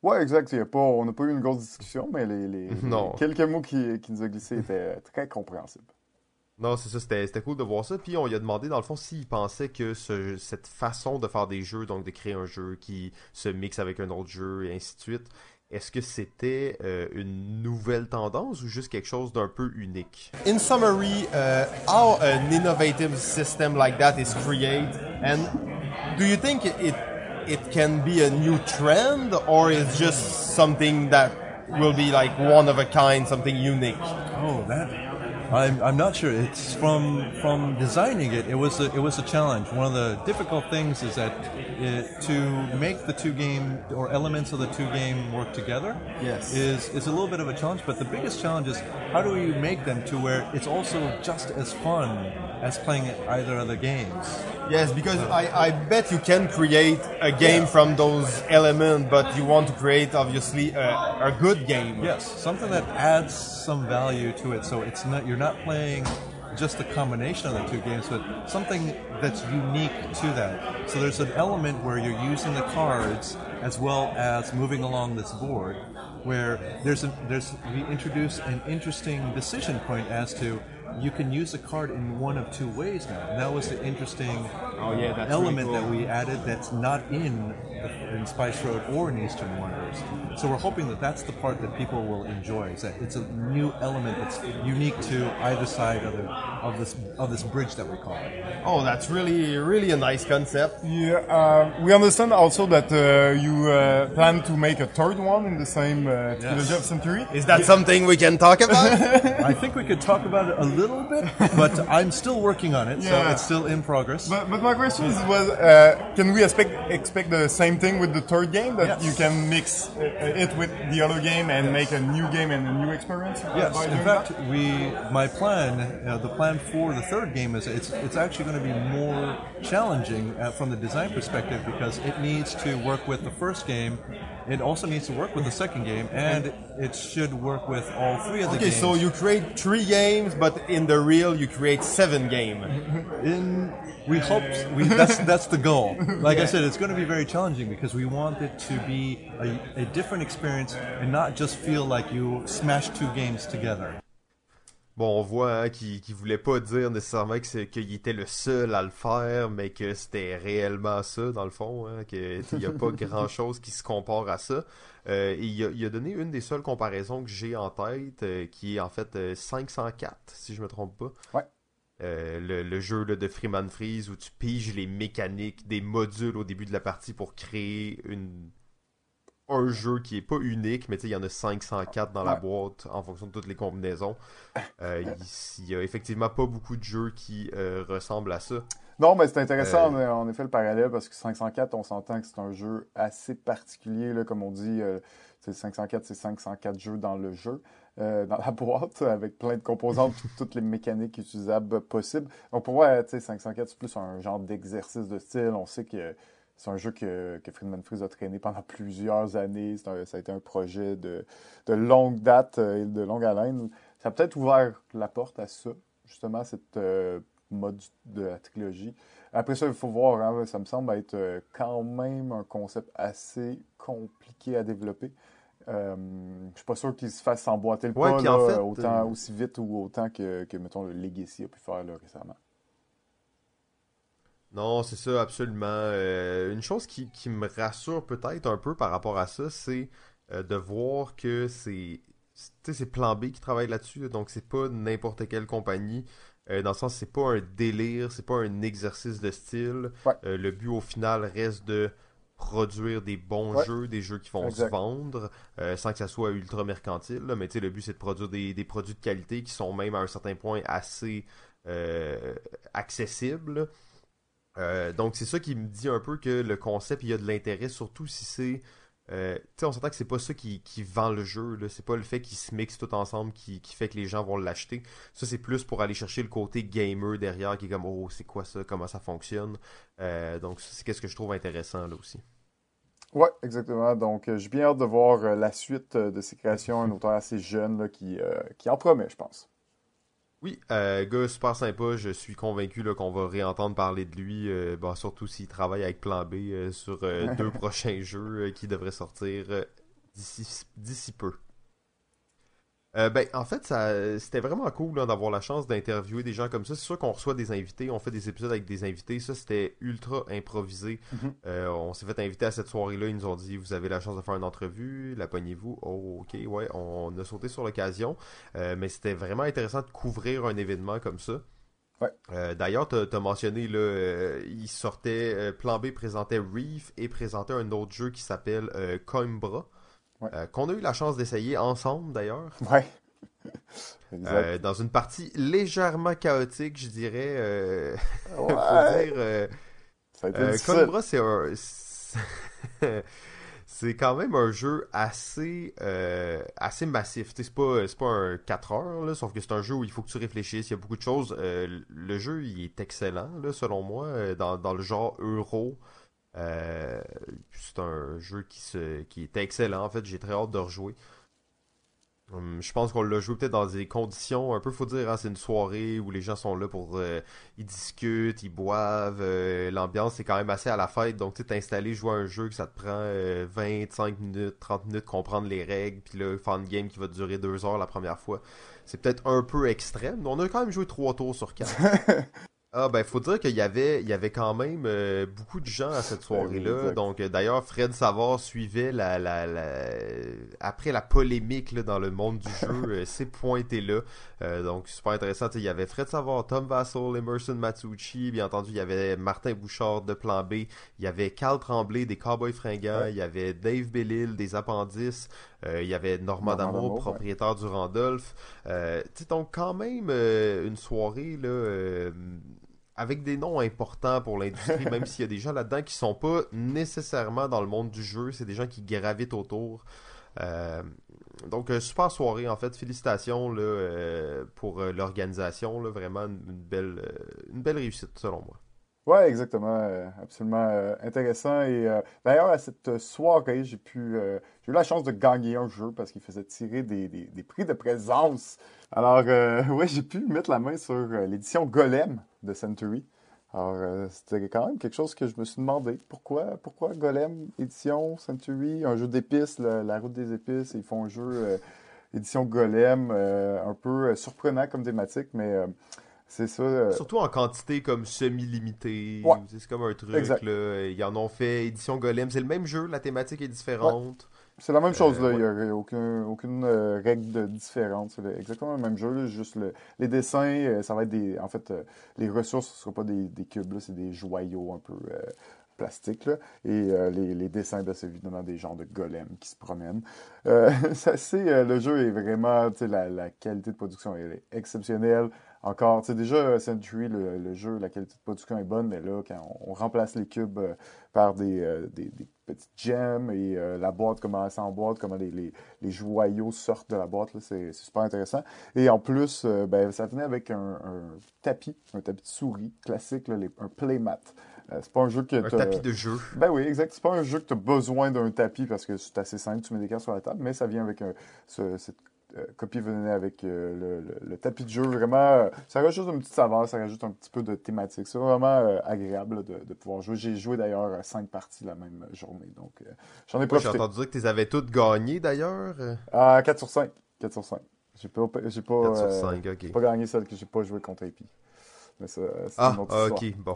Ouais, exact. Il y a pas, on n'a pas eu une grosse discussion, mais les, les- Non. les quelques mots qui, qui nous a glissés étaient très compréhensibles. Non, c'est ça, c'était c'était cool de voir ça. Puis on lui a demandé, dans le fond, s'il pensait que ce- cette façon de faire des jeux, donc de créer un jeu qui se mixe avec un autre jeu et ainsi de suite, est-ce que c'était euh, une nouvelle tendance ou juste quelque chose d'un peu unique? In summary, uh, how an innovative system like that is created, and do you think it, it can be a new trend, or is just something that will be like one of a kind, something unique? Oh, that I'm, I'm not sure. It's from from designing it. It was a, it was a challenge. One of the difficult things is that it, to make the two game or elements of the two game work together Yes. is is a little bit of a challenge. But the biggest challenge is how do you make them to where it's also just as fun as playing either of the games. Yes, because uh, I, I bet you can create a game from those elements, but you want to create obviously a, a good game. Yes, something that adds some value to it. So it's not you're not playing just the combination of the two games, but something that's unique to that. So there's an element where you're using the cards as well as moving along this board, where there's a, there's we introduce an interesting decision point as to you can use a card in one of two ways now. And that was the interesting Oh, yeah, that's element really that we added that's not in in Spice Road or in Eastern Wonders. So we're hoping that that's the part that people will enjoy. Is that it's a new element that's unique to either side of the of this of this bridge that we call it. Oh, that's really, really a nice concept. Yeah, uh, we understand also that uh, you uh, plan to make a third one in the same uh, trilogy of Century. Is that something we can talk about? I think we could talk about it a little bit, but I'm still working on it, so it's still in progress. But, but my question is, was uh, can we expect expect the same thing with the third game that Yes. you can mix it with the other game and make a new game and a new experience? Yes, in fact, that? we my plan, uh, the plan for the third game is it's it's actually going to be more challenging uh, from the design perspective because it needs to work with the first game. It also needs to work with the second game, and it should work with all three of the okay, games. Okay, so you create three games, but in the real you create seven game. in we hope we, that's that's the goal. Like I said, it's going to be very challenging because we want it to be a, a different experience and not just feel like you smash two games together. Bon, on voit hein, qu'il qu'il voulait pas dire nécessairement qu'il était le seul à le faire, mais que c'était réellement ça, dans le fond, hein, qu'il n'y a pas grand-chose qui se compare à ça. Euh, et il a, il a donné une des seules comparaisons que j'ai en tête, euh, qui est en fait euh, 504, si je me trompe pas. Ouais. Euh, le, le jeu là, de Freeman Freeze où tu piges les mécaniques des modules au début de la partie pour créer une un jeu qui est pas unique, mais tu sais, il y en a 504 dans la Ouais. boîte en fonction de toutes les combinaisons. Euh, il, il y a effectivement pas beaucoup de jeux qui euh, ressemblent à ça. Non, mais c'est intéressant, Euh, en, effet, le parallèle, parce que 504, on s'entend que c'est un jeu assez particulier, là, comme on dit. euh, c'est 504, c'est 504 jeux dans le jeu, euh, dans la boîte, avec plein de composantes, tout- toutes les mécaniques utilisables possibles. Donc, pour moi, tu sais, 504, c'est plus un genre d'exercice de style. On sait que c'est un jeu que, que Friedman Freeze a traîné pendant plusieurs années. Un- ça a été un projet de, de longue date euh, et de longue haleine. Ça a peut-être ouvert la porte à ça, justement, cette euh, mode de la trilogie. Après ça, il faut voir, hein, ça me semble être quand même un concept assez compliqué à développer. Euh, je suis pas sûr qu'il se fasse emboîter le Ouais, pas puis là, en fait, autant, euh, aussi vite ou autant que, que, mettons, le Legacy a pu faire là, récemment. Non, c'est ça, absolument. Euh, une chose qui, qui me rassure peut-être un peu par rapport à ça, c'est euh, de voir que c'est c'est- Plan B qui travaille là-dessus, là, donc c'est pas n'importe quelle compagnie. Dans le sens, c'est pas un délire, c'est pas un exercice de style. Ouais. Le but au final reste de produire des bons Ouais. jeux, des jeux qui vont Exact. se vendre, euh, sans que ça soit ultra mercantile. là. mais tu sais, le but c'est de produire des, des produits de qualité qui sont même à un certain point assez euh, accessibles. Euh, donc c'est ça qui me dit un peu que le concept il y a de l'intérêt, surtout si c'est euh, on s'entend que c'est pas ça qui, qui vend le jeu. C'est pas le fait qu'ils se mixent tout ensemble qui, qui fait que les gens vont l'acheter. Ça, c'est plus pour aller chercher le côté gamer derrière qui est comme, oh, c'est quoi ça, comment ça fonctionne? Euh, donc, c'est qu'est-ce que je trouve intéressant là aussi. Ouais, exactement. Donc, euh, j'ai bien hâte de voir la suite de ces créations. Un auteur assez jeune là, qui, qui en promet, je pense. Oui, euh, gars super sympa, je suis convaincu qu'on va réentendre parler de lui, euh, bah, surtout s'il travaille avec Plan B euh, sur euh, deux prochains jeux euh, qui devraient sortir d'ici peu. Euh, ben, en fait, ça, c'était vraiment cool là, d'avoir la chance d'interviewer des gens comme ça. C'est sûr qu'on reçoit des invités, on fait des épisodes avec des invités. Ça, c'était ultra improvisé. Mhm. Euh, on s'est fait inviter à cette soirée-là. Ils nous ont dit Vous avez la chance de faire une entrevue, la pognez-vous Oh, ok, ouais, on a sauté sur l'occasion. Euh, mais c'était vraiment intéressant de couvrir un événement comme ça. Ouais. Euh, D'ailleurs, tu as mentionné, là, euh, il sortait, euh, Plan B présentait Reef et présentait un autre jeu qui s'appelle Coimbra, Ouais. euh, qu'on a eu la chance d'essayer ensemble d'ailleurs. Ouais. Euh, dans une partie légèrement chaotique, je dirais. Euh, faut ouais. dire, euh, Ça c'est un. c'est quand même un jeu assez euh, assez massif. C'est pas, c'est pas un 4 heures, là, sauf que c'est un jeu où il faut que tu réfléchisses. Il y a beaucoup de choses. Euh, le jeu, il est excellent, là, selon moi, dans, dans le genre euro. Euh, c'est un jeu qui, est excellent. En fait, j'ai très hâte de rejouer. Hum, je pense qu'on l'a joué peut-être dans des conditions un peu, faut dire, hein, c'est une soirée où les gens sont là pour, euh, ils discutent, ils boivent, euh, l'ambiance est quand même assez à la fête, donc tu sais, t'installer, jouer à un jeu que ça te prend euh, 25 minutes, 30 minutes, comprendre les règles, puis faire une game qui va durer deux heures la première fois, c'est peut-être un peu extrême, on a quand même joué trois tours sur quatre. Ah ben faut dire qu'il y avait il y avait quand même euh, beaucoup de gens à cette soirée-là. Donc euh, d'ailleurs Fred Savard suivait la, la, la après la polémique là, dans le monde du jeu, euh, ces pointés là. donc super intéressant. il y avait Fred Savard, Tom Vassell, Emerson Matsucci, bien entendu il y avait Martin Bouchard de Plan B, il y avait Carl Tremblay des Cowboys fringants, il y avait Dave Bellil des Appendices, il y avait Normand Damour, propriétaire du Randolph. donc quand même une soirée là avec des noms importants pour l'industrie, même s'il y a des gens là-dedans qui sont pas nécessairement dans le monde du jeu, c'est des gens qui gravitent autour. Euh, donc euh, super soirée en fait, félicitations là, euh, pour l'organisation, vraiment une belle, une belle réussite selon moi. Ouais, exactement, absolument intéressant. Et d'ailleurs à cette soirée, j'ai pu, j'ai eu la chance de gagner un jeu parce qu'il faisait tirer des, des, prix de présence. Alors ouais, j'ai pu mettre la main sur l'édition Golem de Century. Alors, euh, c'était quand même quelque chose que je me suis demandé. Pourquoi, pourquoi Golem, édition, Century, un jeu d'épices, la route des épices, ils font un jeu euh, édition Golem, euh, un peu surprenant comme thématique, mais c'est ça. Surtout en quantité comme semi-limitée. C'est comme un truc, là. Ils en ont fait édition Golem. C'est le même jeu, la thématique est différente. C'est la même chose, là. Euh, il n'y a aucun, aucune euh, règle de différente. C'est exactement le même jeu. Juste les dessins, euh, ça va être des. En fait, les ressources, ce ne seront pas des, des cubes, c'est des joyaux un peu plastiques. Et les, dessins, ben, c'est évidemment des genres de golems qui se promènent. ça, le jeu est vraiment. La, la qualité de production est exceptionnelle. Encore, tu sais, déjà, Century, le, jeu, la qualité de production est bonne, mais là, quand on, remplace les cubes par des, des petites gemmes et euh, la boîte, comment elle s'emboîte, comment les, les, les, joyaux sortent de la boîte. C'est super intéressant. Et en plus, euh, ben, ça venait avec un, tapis, un tapis de souris classique, là, un playmat. Euh, c'est pas un jeu que Un tapis de jeu. Ben oui, exact. C'est pas un jeu que tu as besoin d'un tapis parce que c'est assez simple, tu mets des cartes sur la table, mais ça vient avec un, ce, cette euh, copie venait avec euh, le, tapis de jeu. Vraiment, euh, ça rajoute une petite saveur, ça rajoute un petit peu de thématique. C'est vraiment agréable de, pouvoir jouer. J'ai joué d'ailleurs cinq parties la même journée. Donc, j'en ai profité. J'ai entendu dire que tu les avais toutes gagnées d'ailleurs. Ah, 4 sur 5. 4 sur 5. J'ai pas, j'ai pas, 4 sur 5, ok. pas gagné celle que j'ai pas joué contre AP ah, ok, bon.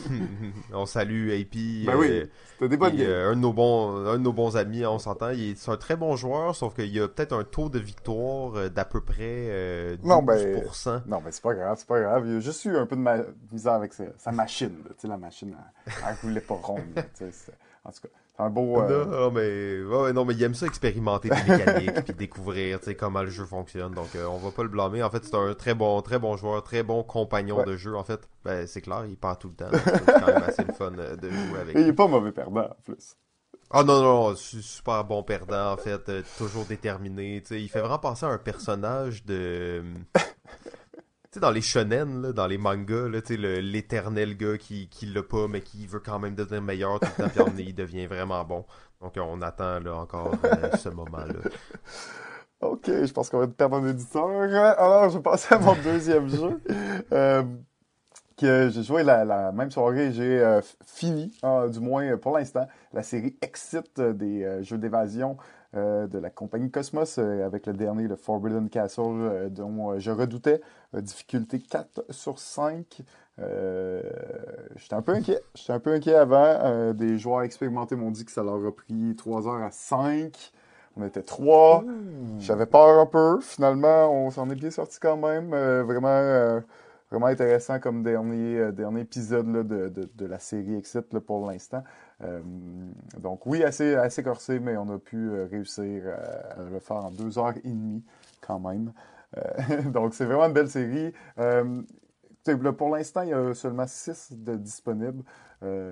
on salue AP. Ben oui, c'était des bonnes euh, un, de nos bons, un de nos bons amis, on s'entend. C'est un très bon joueur, sauf qu'il y a peut-être un taux de victoire euh, d'à peu près euh, 12%. Non, ben, non, mais c'est pas grave, c'est pas grave. Il a juste eu un peu de misère avec sa, machine. La machine, elle, elle voulait pas ronde. En tout cas. Un beau. Euh, non, mais, non, mais il aime ça expérimenter des mécaniques puis découvrir comment le jeu fonctionne. Donc, euh, on va pas le blâmer. En fait, c'est un très bon, très bon joueur, très bon compagnon de jeu. En fait, ben, c'est clair, il part tout le temps. C'est quand même assez le fun euh, de jouer avec. Et il est pas mauvais perdant en plus. Ah non, non, super bon perdant en fait, toujours déterminé. il fait vraiment penser à un personnage de sais, dans les shonen, là, dans les mangas, là, l'éternel gars qui, qui l'a pas, mais qui veut quand même devenir meilleur tout le temps, puis il devient vraiment bon. Donc, on attend là, encore euh, ce moment-là. Ok, je pense qu'on va perdre un éditeur. Alors, je vais passer à mon deuxième jeu. Euh, que j'ai joué la, même soirée, j'ai euh, fini, hein, du moins pour l'instant, la série Exit des jeux d'évasion de la compagnie Cosmos euh, avec le dernier, le Forbidden Castle, euh, dont je redoutais difficulté 4 sur 5. J'étais un peu inquiet. J'étais un peu inquiet avant. des joueurs expérimentés m'ont dit que ça leur a pris 3 heures à 5. On était 3. J'avais peur un peu. Finalement, on s'en est bien sorti quand même. vraiment vraiment intéressant comme dernier, dernier épisode de, de, la série Exit pour l'instant. Euh, donc oui, assez, assez corsé, mais on a pu euh, réussir à, le faire en deux heures et demie quand même. Euh, donc c'est vraiment une belle série. pour l'instant, il y a seulement six de disponibles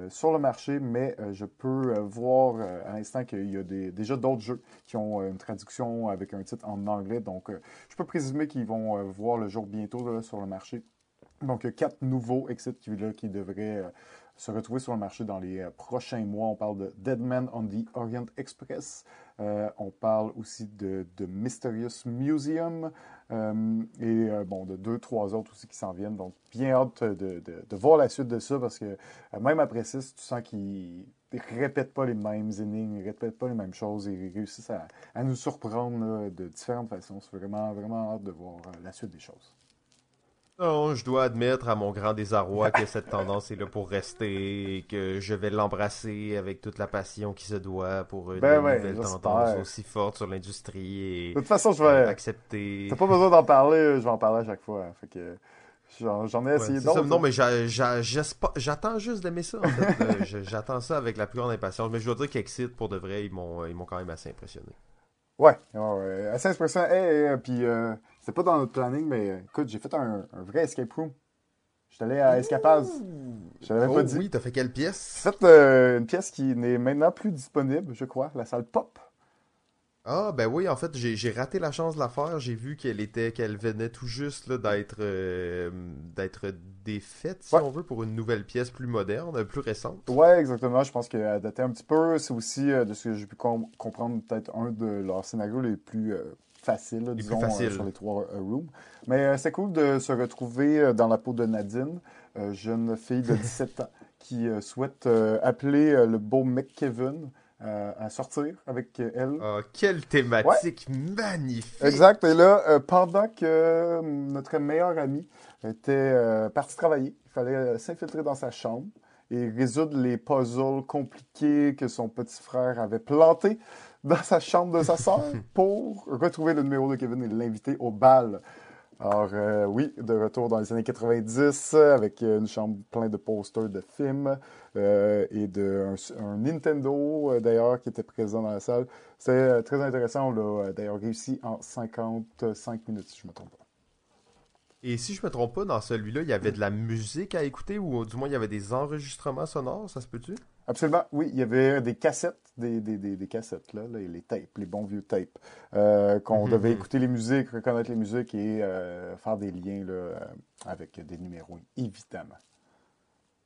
sur le marché, mais je peux voir à l'instant qu'il y a déjà d'autres jeux qui ont une traduction avec un titre en anglais. Donc, je peux présumer qu'ils vont voir le jour bientôt sur le marché. Donc, il y a quatre nouveaux exits qui, devraient se retrouver sur le marché dans les euh, prochains mois. On parle de Dead Man on the Orient Express. Euh, on parle aussi de, Mysterious Museum euh, et bon, de deux, trois autres aussi qui s'en viennent. Donc, bien hâte de, voir la suite de ça parce que même après ça, tu sens qu'ils ne répètent pas les mêmes énigmes, ils répètent pas les mêmes choses, ils réussissent à, à nous surprendre de différentes façons. C'est vraiment, vraiment hâte de voir la suite des choses. Non, je dois admettre à mon grand désarroi que cette tendance est là pour rester et que je vais l'embrasser avec toute la passion qui se doit pour une Ben ouais, nouvelle tendance aussi forte sur l'industrie et De toute façon, je vais. accepter. T'as pas besoin d'en parler, je vais en parler à chaque fois. hein. Fait que j'en ai essayé d'autres. Non, mais j'a- j'espa- j'attends juste d'aimer ça, en fait. J'attends ça avec la plus grande impatience. Mais je dois dire qu'Exit, pour de vrai, ils m'ont quand même assez impressionné. Ouais, ouais, ouais. À 16%. Hey, hey, puis euh, c'était pas dans notre planning, mais euh, écoute, j'ai fait un, un vrai escape room. J'étais allé à Escapaz. Je te l'avais Oh pas dit. oui, t'as fait quelle pièce? J'ai fait euh, une pièce qui n'est maintenant plus disponible, je crois, la salle Pop. Ah, ben oui, en fait, j'ai raté la chance de la faire. J'ai vu qu'elle était, qu'elle venait tout juste d'être euh, d'être défaite, si Ouais. on veut, pour une nouvelle pièce plus moderne, plus récente. Ouais, exactement. Je pense qu'elle datait un petit peu. C'est aussi, de ce que j'ai pu com- comprendre, peut-être un de leurs scénarios les plus euh, faciles, là, disons, euh, faciles. sur les trois euh, rooms. Mais euh, c'est cool de se retrouver euh, dans la peau de Nadine, euh, jeune fille de 17 ans, qui euh, souhaite euh, appeler euh, le beau Mick Kevin euh, à sortir avec euh, elle. Ah, quelle thématique magnifique! Exact. Et là, euh, pendant que euh, notre meilleur ami était euh, parti travailler, il fallait euh, s'infiltrer dans sa chambre et résoudre les puzzles compliqués que son petit frère avait plantés dans sa chambre de sa sœur pour retrouver le numéro de Kevin et l'inviter au bal. Alors euh, oui, de retour dans les années 90 avec une chambre pleine de posters de films euh, et de un, un Nintendo euh, d'ailleurs qui était présent dans la salle. C'est très intéressant. On l'a d'ailleurs réussi en 55 minutes, si je me trompe pas. Et si je me trompe pas, dans celui-là, il y avait de la musique à écouter, ou du moins il y avait des enregistrements sonores, ça se peut-tu? Absolument, oui. Il y avait des cassettes, des, des, des, des cassettes, là, les tapes, les bons vieux tapes, euh, qu'on Mhm. devait écouter les musiques, reconnaître les musiques et euh, faire des liens là, euh, avec des numéros, évidemment.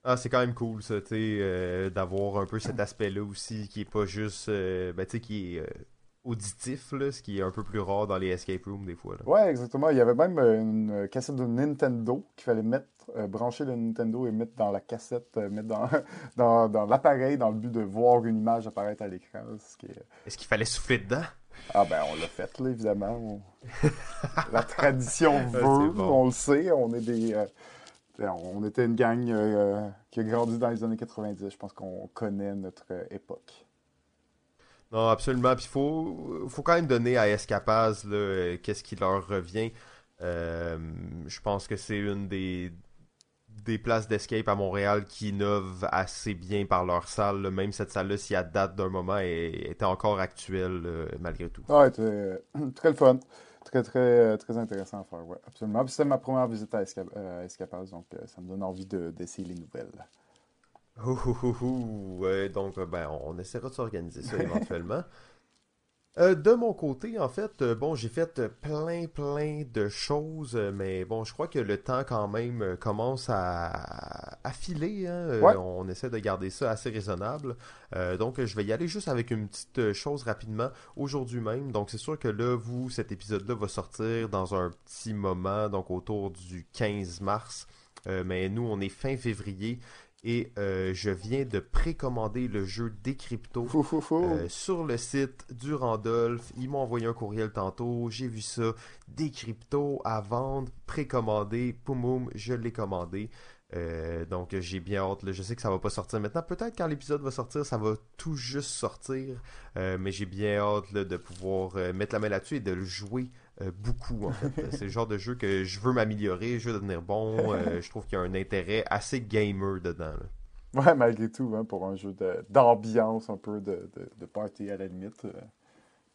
Ah, c'est quand même cool, ça, tu sais, euh, d'avoir un peu cet aspect-là aussi, qui est pas juste, ben, tu sais, qui est auditif, là, ce qui est un peu plus rare dans les escape rooms, des fois, là. Ouais, exactement. Il y avait même euh, une cassette de Nintendo qu'il fallait mettre, euh, brancher le Nintendo et mettre dans la cassette, euh, mettre dans, dans, dans l'appareil dans le but de voir une image apparaître à l'écran. est- Est-ce qu'il fallait souffler dedans? Ah ben on l'a fait là, évidemment. On- La tradition c'est veut, bon. on le sait. On est des, euh, on était une gang euh, qui a grandi dans les années 90. Je pense qu'on connaît notre euh, époque. Non, absolument. Puis faut, faut quand même donner à Escapaz qu'est-ce qui leur revient. Euh, je pense que c'est une des, des places d'escape à Montréal qui innovent assez bien par leur salle. Même cette salle-là, si elle date d'un moment, était encore actuelle euh, malgré tout. C'était euh, très le fun. Très, très, très intéressant à faire, ouais, absolument. Puis c'était ma première visite à, Esca- à Escapaz, donc ça me donne envie de- d'essayer les nouvelles. Ouh, ouh, ouh, ouh. Ouais, donc, euh, ben, on essaiera de s'organiser ça éventuellement. Euh, de mon côté, en fait, euh, bon, j'ai fait plein, plein de choses, mais bon, je crois que le temps quand même commence à, à filer. hein. Euh. On essaie de garder ça assez raisonnable. Donc, je vais y aller juste avec une petite chose rapidement aujourd'hui même. Donc, c'est sûr que là, vous, cet épisode-là va sortir dans un petit moment, donc autour du 15 mars. Euh, mais nous, on est fin février et euh, je viens de précommander le jeu Décrypto euh, sur le site du Randolph. Ils m'ont envoyé un courriel tantôt, j'ai vu ça. Décrypto à vendre, précommandé, poum poum, je l'ai commandé. Euh, donc j'ai bien hâte, là. je sais que ça va pas sortir maintenant. Peut-être quand l'épisode va sortir, ça va tout juste sortir. Mais j'ai bien hâte là, de pouvoir mettre la main là-dessus et de le jouer euh, beaucoup en fait. C'est le genre de jeu que je veux m'améliorer, je veux devenir bon. euh, je trouve qu'il y a un intérêt assez gamer dedans. là. Ouais, malgré tout, hein, pour un jeu d'ambiance, un peu de, de, de party à la limite, euh,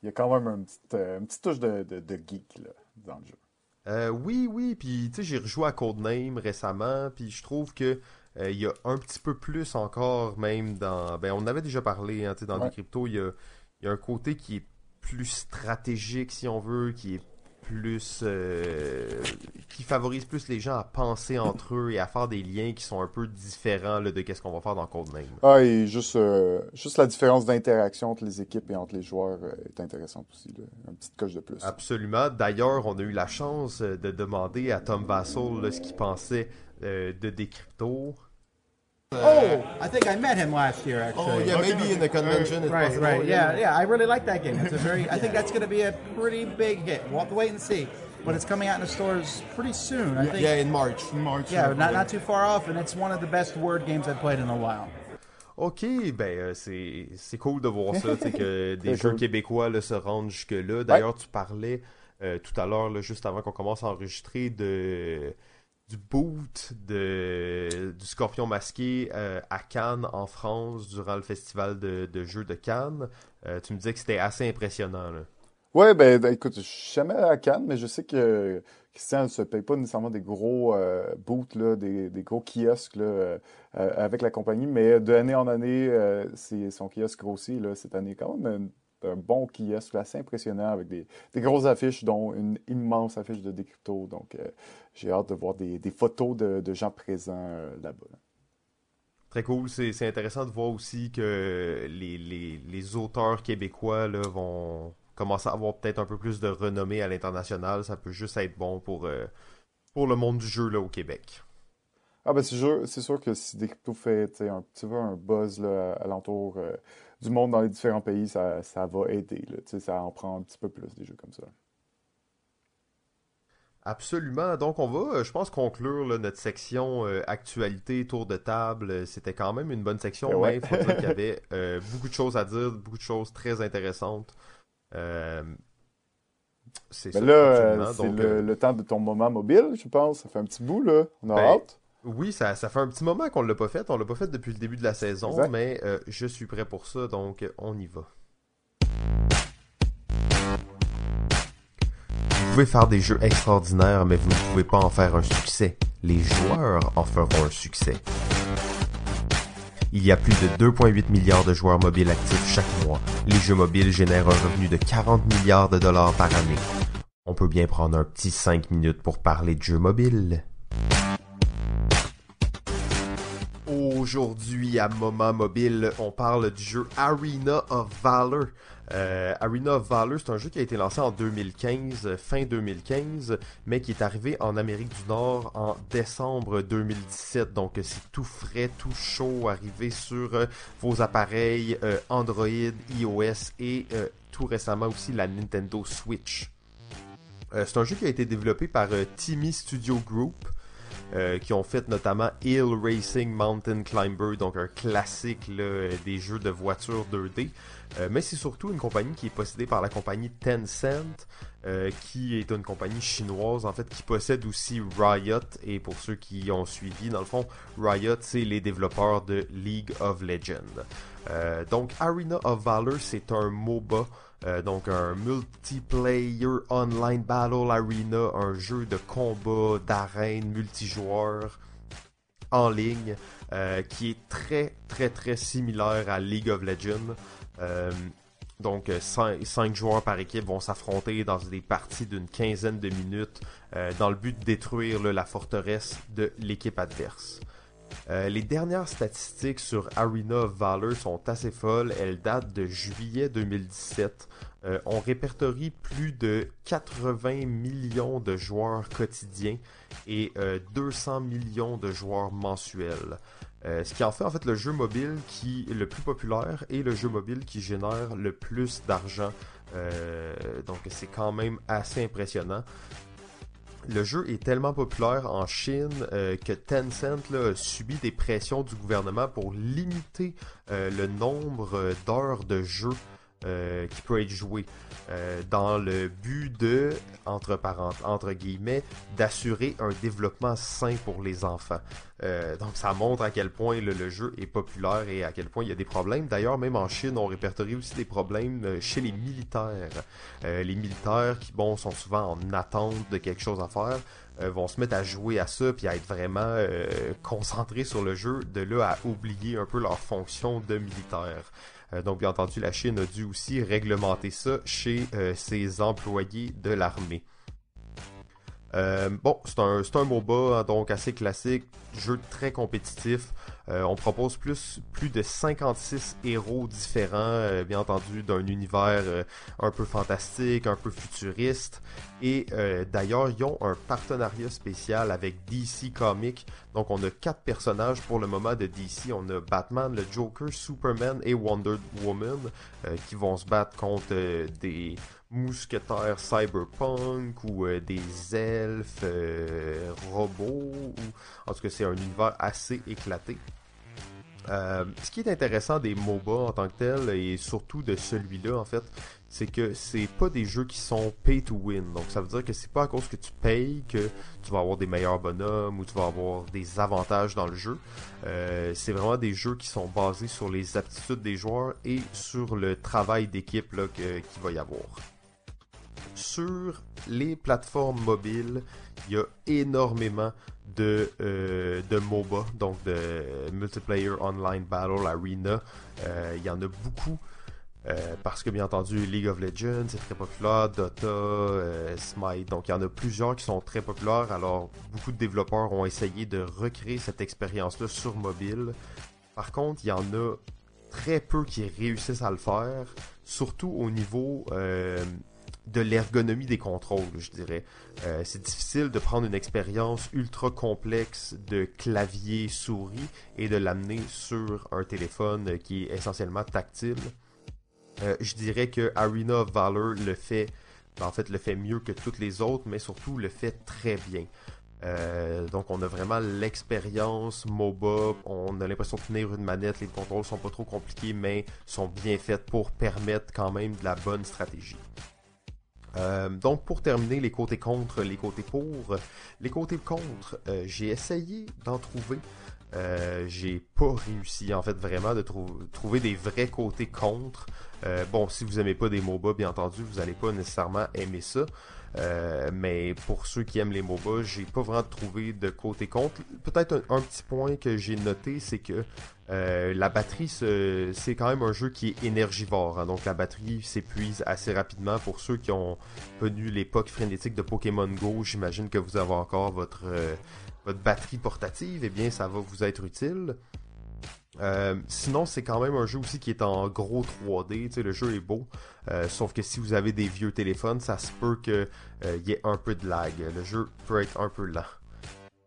il y a quand même un petit, euh, une petite touche de, geek là, dans le jeu. Oui, oui, puis tu sais, j'ai rejoué à Codename récemment, puis je trouve que il y a un petit peu plus encore, même dans. Ben, on avait déjà parlé, hein, tu sais, dans Ouais. des cryptos, il y a, il y a un côté qui est plus stratégique, si on veut, qui est plus. euh, qui favorise plus les gens à penser entre eux et à faire des liens qui sont un peu différents là, de qu'est-ce qu'on va faire dans Codename. Ah, et juste, euh, juste la différence d'interaction entre les équipes et entre les joueurs euh, est intéressante aussi. Là. Une petite coche de plus. Absolument. D'ailleurs, on a eu la chance de demander à Tom Vassal là, ce qu'il pensait euh, de Décrypto. Oh, I think I met him last year, actually. Oh, yeah, maybe in the convention. Right, right, oh, yeah, yeah. I really like that game. It's a very. I think that's going to be a pretty big hit. We'll have to wait and see. but it's coming out in the stores pretty soon. I think. Yeah, in March. March. Yeah, uh, not, not too far off, and it's one of the best word games I've played in a while. Ok, ben euh, c'est c'est cool de voir ça, tu sais, que des jeux cool. québécois là, se rendent jusque-là. D'ailleurs, tu parlais euh, tout à l'heure, juste avant qu'on commence à enregistrer, de du boot de, du Scorpion masqué euh, à Cannes, en France, durant le festival de, de jeux de Cannes. Euh, tu me disais que c'était assez impressionnant. Là. Ouais, ben, ben, écoute, je suis jamais à Cannes, mais je sais que Christian ne se paye pas nécessairement des gros euh, booths, là, des, gros kiosques là, avec la compagnie, mais d'année en année, c'est- son kiosque grossit. Cette année, quand même, un, un bon kiosque assez impressionnant avec des, des grosses affiches, dont une immense affiche de Décrypto. Donc, euh, j'ai hâte de voir des, des photos de, de gens présents euh, là-bas. là. Très cool. C'est intéressant de voir aussi que les, les, les auteurs québécois là, vont commencer à avoir peut-être un peu plus de renommée à l'international. Ça peut juste être bon pour, euh, pour le monde du jeu là, au Québec. Ah ben c'est sûr, que si Décrypto fait un petit peu un buzz là, alentour du monde dans les différents pays, ça, ça va aider. Là, Tu sais, ça en prend un petit peu plus des jeux comme ça. Absolument. Donc, on va, euh, je pense, conclure là, notre section euh, actualité, tour de table. Euh, C'était quand même une bonne section, Eh ouais. mais il faut dire qu'il y avait euh, beaucoup de choses à dire, beaucoup de choses très intéressantes. Euh, c'est Mais ça, là, c'est le temps de ton moment mobile, je pense. Ça fait un petit bout, là. On a Ben, hâte. Oui, ça, ça fait un petit moment qu'on l'a pas fait. On l'a pas fait depuis le début de la saison, Exact. mais euh, je suis prêt pour ça, donc on y va. Vous pouvez faire des jeux extraordinaires, mais vous ne pouvez pas en faire un succès. Les joueurs en feront un succès. Il y a plus de 2,8 milliards de joueurs mobiles actifs chaque mois. Les jeux mobiles génèrent un revenu de 40 milliards de dollars par année. On peut bien prendre un petit 5 minutes pour parler de jeux mobiles. Aujourd'hui, à Moment Mobile, on parle du jeu Arena of Valor. Euh, Arena of Valor, c'est un jeu qui a été lancé en 2015, euh, fin 2015, mais qui est arrivé en Amérique du Nord en décembre 2017. Donc, euh, c'est tout frais, tout chaud, arrivé sur vos appareils Android, iOS et tout récemment aussi la Nintendo Switch. C'est un jeu qui a été développé par Timmy Studio Group. Euh, qui ont fait notamment Hill Racing Mountain Climber, donc un classique des jeux de voitures 2D. Euh, mais c'est surtout une compagnie qui est possédée par la compagnie Tencent, euh, qui est une compagnie chinoise en fait qui possède aussi Riot. Et pour ceux qui ont suivi, dans le fond, Riot c'est les développeurs de League of Legends. Donc Arena of Valor c'est un MOBA. Euh, donc un multiplayer online battle arena, un jeu de combat, d'arène, multijoueur en ligne, euh, qui est très très très similaire à League of Legends. Euh, donc 5 joueurs par équipe vont s'affronter dans des parties d'une quinzaine de minutes dans le but de détruire la forteresse de l'équipe adverse. Euh, les dernières statistiques sur Arena of Valor sont assez folles. Elles datent de juillet 2017. Euh, on répertorie plus de 80 millions de joueurs quotidiens et euh, 200 millions de joueurs mensuels. Euh, ce qui en fait en fait le jeu mobile qui le plus populaire et le jeu mobile qui génère le plus d'argent. Euh, donc c'est quand même assez impressionnant. Le jeu est tellement populaire en Chine euh, que Tencent là, a subi des pressions du gouvernement pour limiter euh, le nombre euh, d'heures de jeu euh, qui peut être joué euh, dans le but de, entre, parent- entre guillemets, d'assurer un développement sain pour les enfants. Euh, donc ça montre à quel point le jeu est populaire et à quel point il y a des problèmes. D'ailleurs, même en Chine, on répertorie aussi des problèmes euh, chez les militaires. Euh, les militaires qui, bon, sont souvent en attente de quelque chose à faire, euh, vont se mettre à jouer à ça puis à être vraiment euh, concentrés sur le jeu, de là à oublier un peu leur fonction de militaire. Euh, donc, bien entendu, la Chine a dû aussi réglementer ça chez euh, ses employés de l'armée. Euh, bon, c'est un, un MOBA, hein, donc assez classique, jeu très compétitif. Euh, on propose plus, plus de 56 héros différents, euh, bien entendu, d'un univers euh, un peu fantastique, un peu futuriste. Et d'ailleurs, ils ont un partenariat spécial avec DC Comics. Donc, on a quatre personnages pour le moment de DC. On a Batman, le Joker, Superman et Wonder Woman qui vont se battre contre des mousquetaires cyberpunk ou des elfes robots. Ou... En tout cas, c'est un univers assez éclaté. Euh, ce qui est intéressant des MOBA en tant que tel, et surtout de celui-là en fait, c'est que c'est pas des jeux qui sont pay to win. Donc ça veut dire que c'est pas à cause que tu payes que tu vas avoir des meilleurs bonhommes ou tu vas avoir des avantages dans le jeu. Euh, c'est vraiment des jeux qui sont basés sur les aptitudes des joueurs et sur le travail d'équipe qu'il va y avoir. Sur les plateformes mobiles, il y a énormément de, euh, de MOBA, donc de Multiplayer Online Battle Arena. Euh, il y en a beaucoup. Euh, parce que bien entendu League of Legends c'est très populaire, Dota, Smite, donc il y en a plusieurs qui sont très populaires. Alors beaucoup de développeurs ont essayé de recréer cette expérience-là sur mobile. Par contre, il y en a très peu qui réussissent à le faire, surtout au niveau de l'ergonomie des contrôles, je dirais. Euh, c'est difficile de prendre une expérience ultra complexe de clavier souris et de l'amener sur un téléphone qui est essentiellement tactile. Euh, je dirais que Arena Valor le fait, ben, en fait, le fait mieux que toutes les autres, mais surtout le fait très bien. Euh, donc on a vraiment l'expérience MOBA, on a l'impression de tenir une manette, les contrôles sont pas trop compliqués mais sont bien faits pour permettre quand même de la bonne stratégie. Euh, donc pour terminer les côtés contre, les côtés pour, les côtés contre, euh, j'ai essayé d'en trouver. Euh, j'ai pas réussi en fait vraiment de trouver des vrais côtés contre. bon, si vous aimez pas des MOBA, bien entendu, vous allez pas nécessairement aimer ça. Euh, mais pour ceux qui aiment les MOBA, j'ai pas vraiment trouvé de côté contre. Peut-être un, petit point que j'ai noté, c'est que euh, la batterie, c'est quand même un jeu qui est énergivore. Hein. donc la batterie s'épuise assez rapidement. Pour ceux qui ont connu l'époque frénétique de Pokémon Go, j'imagine que vous avez encore votre, euh, votre batterie portative. Eh bien, ça va vous être utile. Euh, sinon, c'est quand même un jeu aussi qui est en gros 3D. le jeu est beau. Euh, sauf que si vous avez des vieux téléphones, ça se peut qu'il euh, y ait un peu de lag. Le jeu peut être un peu lent.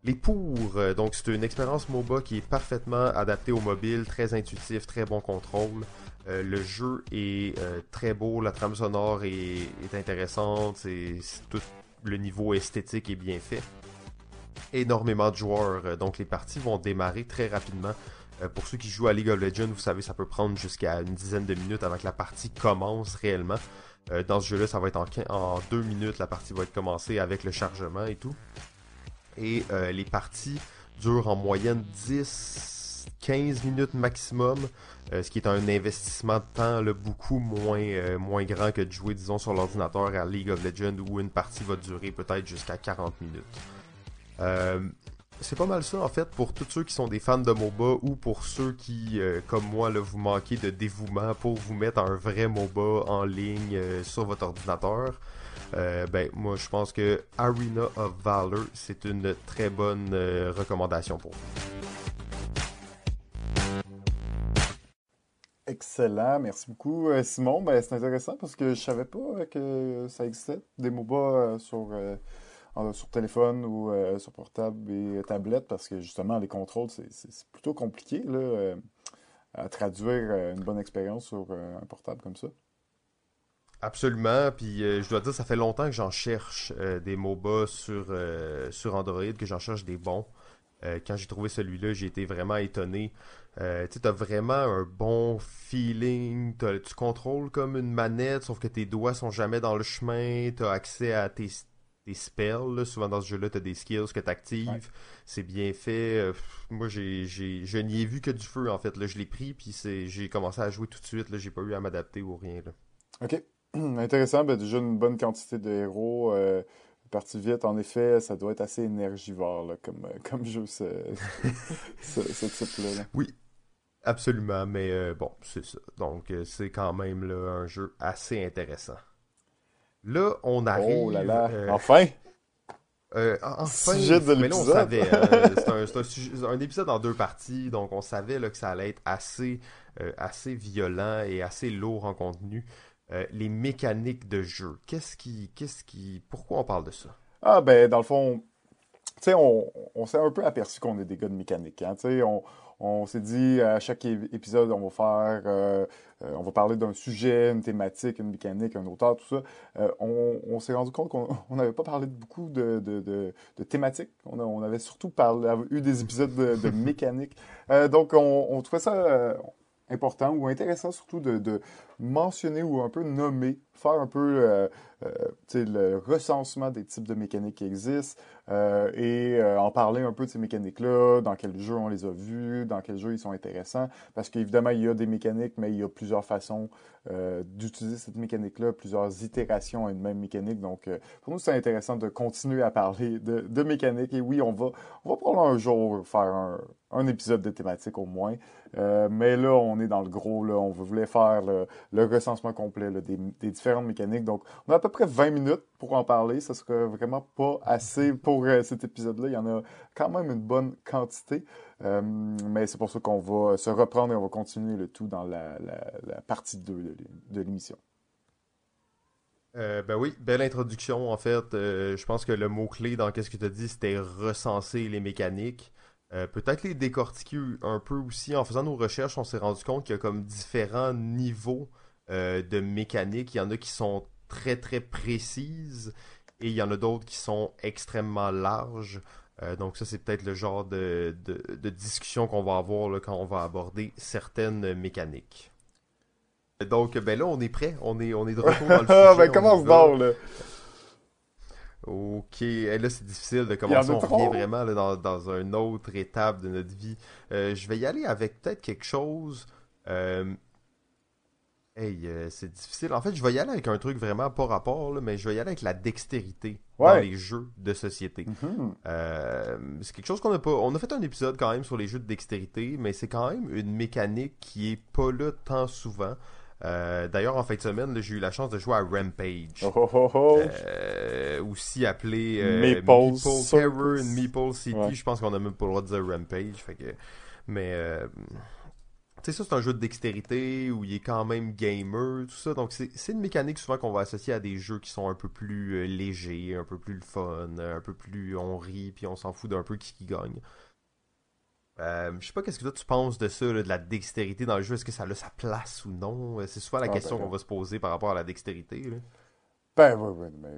Les pour, donc c'est une expérience MOBA qui est parfaitement adaptée au mobile, très intuitif, très bon contrôle. le jeu est très beau, la trame sonore est, intéressante, c'est tout le niveau esthétique est bien fait. Énormément de joueurs, donc les parties vont démarrer très rapidement. Euh, pour ceux qui jouent à League of Legends, vous savez, ça peut prendre jusqu'à une dizaine de minutes avant que la partie commence réellement. Euh, dans ce jeu-là, ça va être en, en deux minutes, la partie va être commencée avec le chargement et tout. Et euh, les parties durent en moyenne 10, 15 minutes maximum, ce qui est un investissement de temps beaucoup moins, moins grand que de jouer, disons, sur l'ordinateur à League of Legends où une partie va durer peut-être jusqu'à 40 minutes c'est pas mal ça en fait pour tous ceux qui sont des fans de MOBA ou pour ceux qui, euh, comme moi, vous manquez de dévouement pour vous mettre un vrai MOBA en ligne euh, sur votre ordinateur. Euh, ben moi je pense que Arena of Valor c'est une très bonne recommandation pour vous. Excellent, merci beaucoup Simon. Ben, c'est intéressant parce que je savais pas que ça existait des MOBA sur sur téléphone ou euh, sur portable et tablette parce que justement, les contrôles, c'est plutôt compliqué là, euh, à traduire euh, une bonne expérience sur un portable comme ça. Absolument, puis je dois dire, ça fait longtemps que j'en cherche des MOBA sur, sur Android, que j'en cherche des bons. quand j'ai trouvé celui-là, j'ai été vraiment étonné. tu as vraiment un bon feeling, tu contrôles comme une manette, sauf que tes doigts sont jamais dans le chemin, tu as accès à tes, des spells. Souvent dans ce jeu-là, tu as des skills que tu actives. C'est bien fait. Euh, moi, j'ai, je n'y ai vu que du feu, en fait. Là, je l'ai pris, puis j'ai commencé à jouer tout de suite. Là, j'ai pas eu à m'adapter ou rien. Là. OK. Intéressant. Ben, déjà, une bonne quantité de héros. Euh, partie vite, en effet, ça doit être assez énergivore comme, euh, comme jeu, ce, ce, type-là. Oui, absolument. Mais euh, bon, c'est ça. Donc, c'est quand même là, un jeu assez intéressant. Là, on arrive. Oh là là, euh, enfin! Euh, enfin, Sujet de mais là, on savait. euh, c'est un, c'est un épisode en deux parties, donc on savait là, que ça allait être assez, assez violent et assez lourd en contenu. Les mécaniques de jeu. Qu'est-ce qui, qu'est-ce qui, pourquoi on parle de ça? Ah, ben, dans le fond, tu sais, on, on s'est un peu aperçu qu'on est des gars de mécanique. Hein, tu sais, on, on s'est dit à chaque épisode, on va faire, euh, euh, on va parler d'un sujet, une thématique, une mécanique, un auteur, tout ça. Euh, on on s'est rendu compte qu'on on n'avait pas parlé de beaucoup de, de, de, de thématiques. On, a- on avait surtout parlé, eu des épisodes de, mécanique. Euh, donc, on, on trouvait ça important ou intéressant surtout de, de mentionner ou un peu nommer, faire un peu euh, euh, le recensement des types de mécaniques qui existent euh, et euh, en parler un peu de ces mécaniques-là, dans quel jeu on les a vus, dans quel jeu ils sont intéressants. Parce qu'évidemment, il y a des mécaniques, mais il y a plusieurs façons euh, d'utiliser cette mécanique-là, plusieurs itérations à une même mécanique. Donc, pour nous, c'est intéressant de continuer à parler de, de mécanique. Et oui, on va, on va probablement un jour faire un, épisode de thématique au moins. Mais là, on est dans le gros. Là, on voulait faire le, recensement complet des différentes mécaniques. Donc, on a à peu près 20 minutes pour en parler. Ça serait vraiment pas assez pour euh, cet épisode-là. Il y en a quand même une bonne quantité. Euh, mais c'est pour ça qu'on va se reprendre et on va continuer le tout dans la, partie 2 de l'é- de l'émission. Euh, ben oui, belle introduction en fait. Euh, je pense que le mot-clé dans qu'est-ce que tu as dit, c'était recenser les mécaniques. Peut-être les décortiquer un peu aussi. En faisant nos recherches, on s'est rendu compte qu'il y a comme différents niveaux de mécaniques. Il y en a qui sont très très précises et il y en a d'autres qui sont extrêmement larges. Euh, donc ça, c'est peut-être le genre de, de, de discussion qu'on va avoir là, quand on va aborder certaines mécaniques. Donc, ben là, on est prêt. On est, on est de retour dans le sujet. Ah, ben on commence y va. là. Ok, Eh, là c'est difficile de commencer. On revient vraiment là, dans, dans une autre étape de notre vie. Euh, je vais y aller avec peut-être quelque chose. Euh... Hey, euh, c'est difficile. En fait, je vais y aller avec un truc vraiment pas rapport, là, mais je vais y aller avec la dextérité dans les jeux de société. Mhm. Euh, c'est quelque chose qu'on a pas. On a fait un épisode quand même sur les jeux de dextérité, mais c'est quand même une mécanique qui est pas là tant souvent. Euh, D'ailleurs, en fin de semaine, j'ai eu la chance de jouer à Rampage. Oh, oh, oh, oh. Euh, aussi appelé euh, Maple Meeple Circus. Terror and Meeple City. Ouais. Je pense qu'on a même pas le droit de dire Rampage. Fait que... Mais, tu sais, ça, c'est un jeu de dextérité où il est quand même gamer, tout ça. Donc, c'est une mécanique souvent qu'on va associer à des jeux qui sont un peu plus euh, légers, un peu plus le fun, euh, un peu plus on rit, puis on s'en fout d'un peu qui, qui gagne. Euh, je sais pas qu'est-ce que toi tu penses de ça, là, de la dextérité dans le jeu. Est-ce que ça a sa place ou non? C'est souvent la Ah, question ben, qu'on va se poser par rapport à la dextérité. là. Ben, oui, oui, mais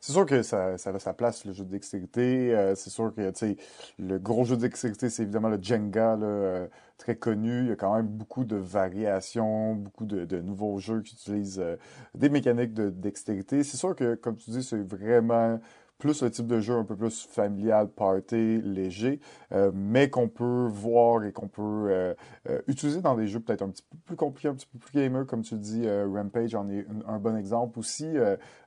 c'est sûr que ça, ça a sa place, le jeu de dextérité. Euh, c'est sûr que, tu sais, le gros jeu de dextérité, c'est évidemment le Jenga, là, euh, très connu. Il y a quand même beaucoup de variations, beaucoup de, de nouveaux jeux qui utilisent euh, des mécaniques de dextérité. C'est sûr que, comme tu dis, c'est vraiment plus un type de jeu un peu plus familial, party, léger, euh, mais qu'on peut voir et qu'on peut euh, euh, utiliser dans des jeux peut-être un petit peu plus compliqués, un petit peu plus gamer, comme tu dis, Rampage en est un, un bon exemple aussi.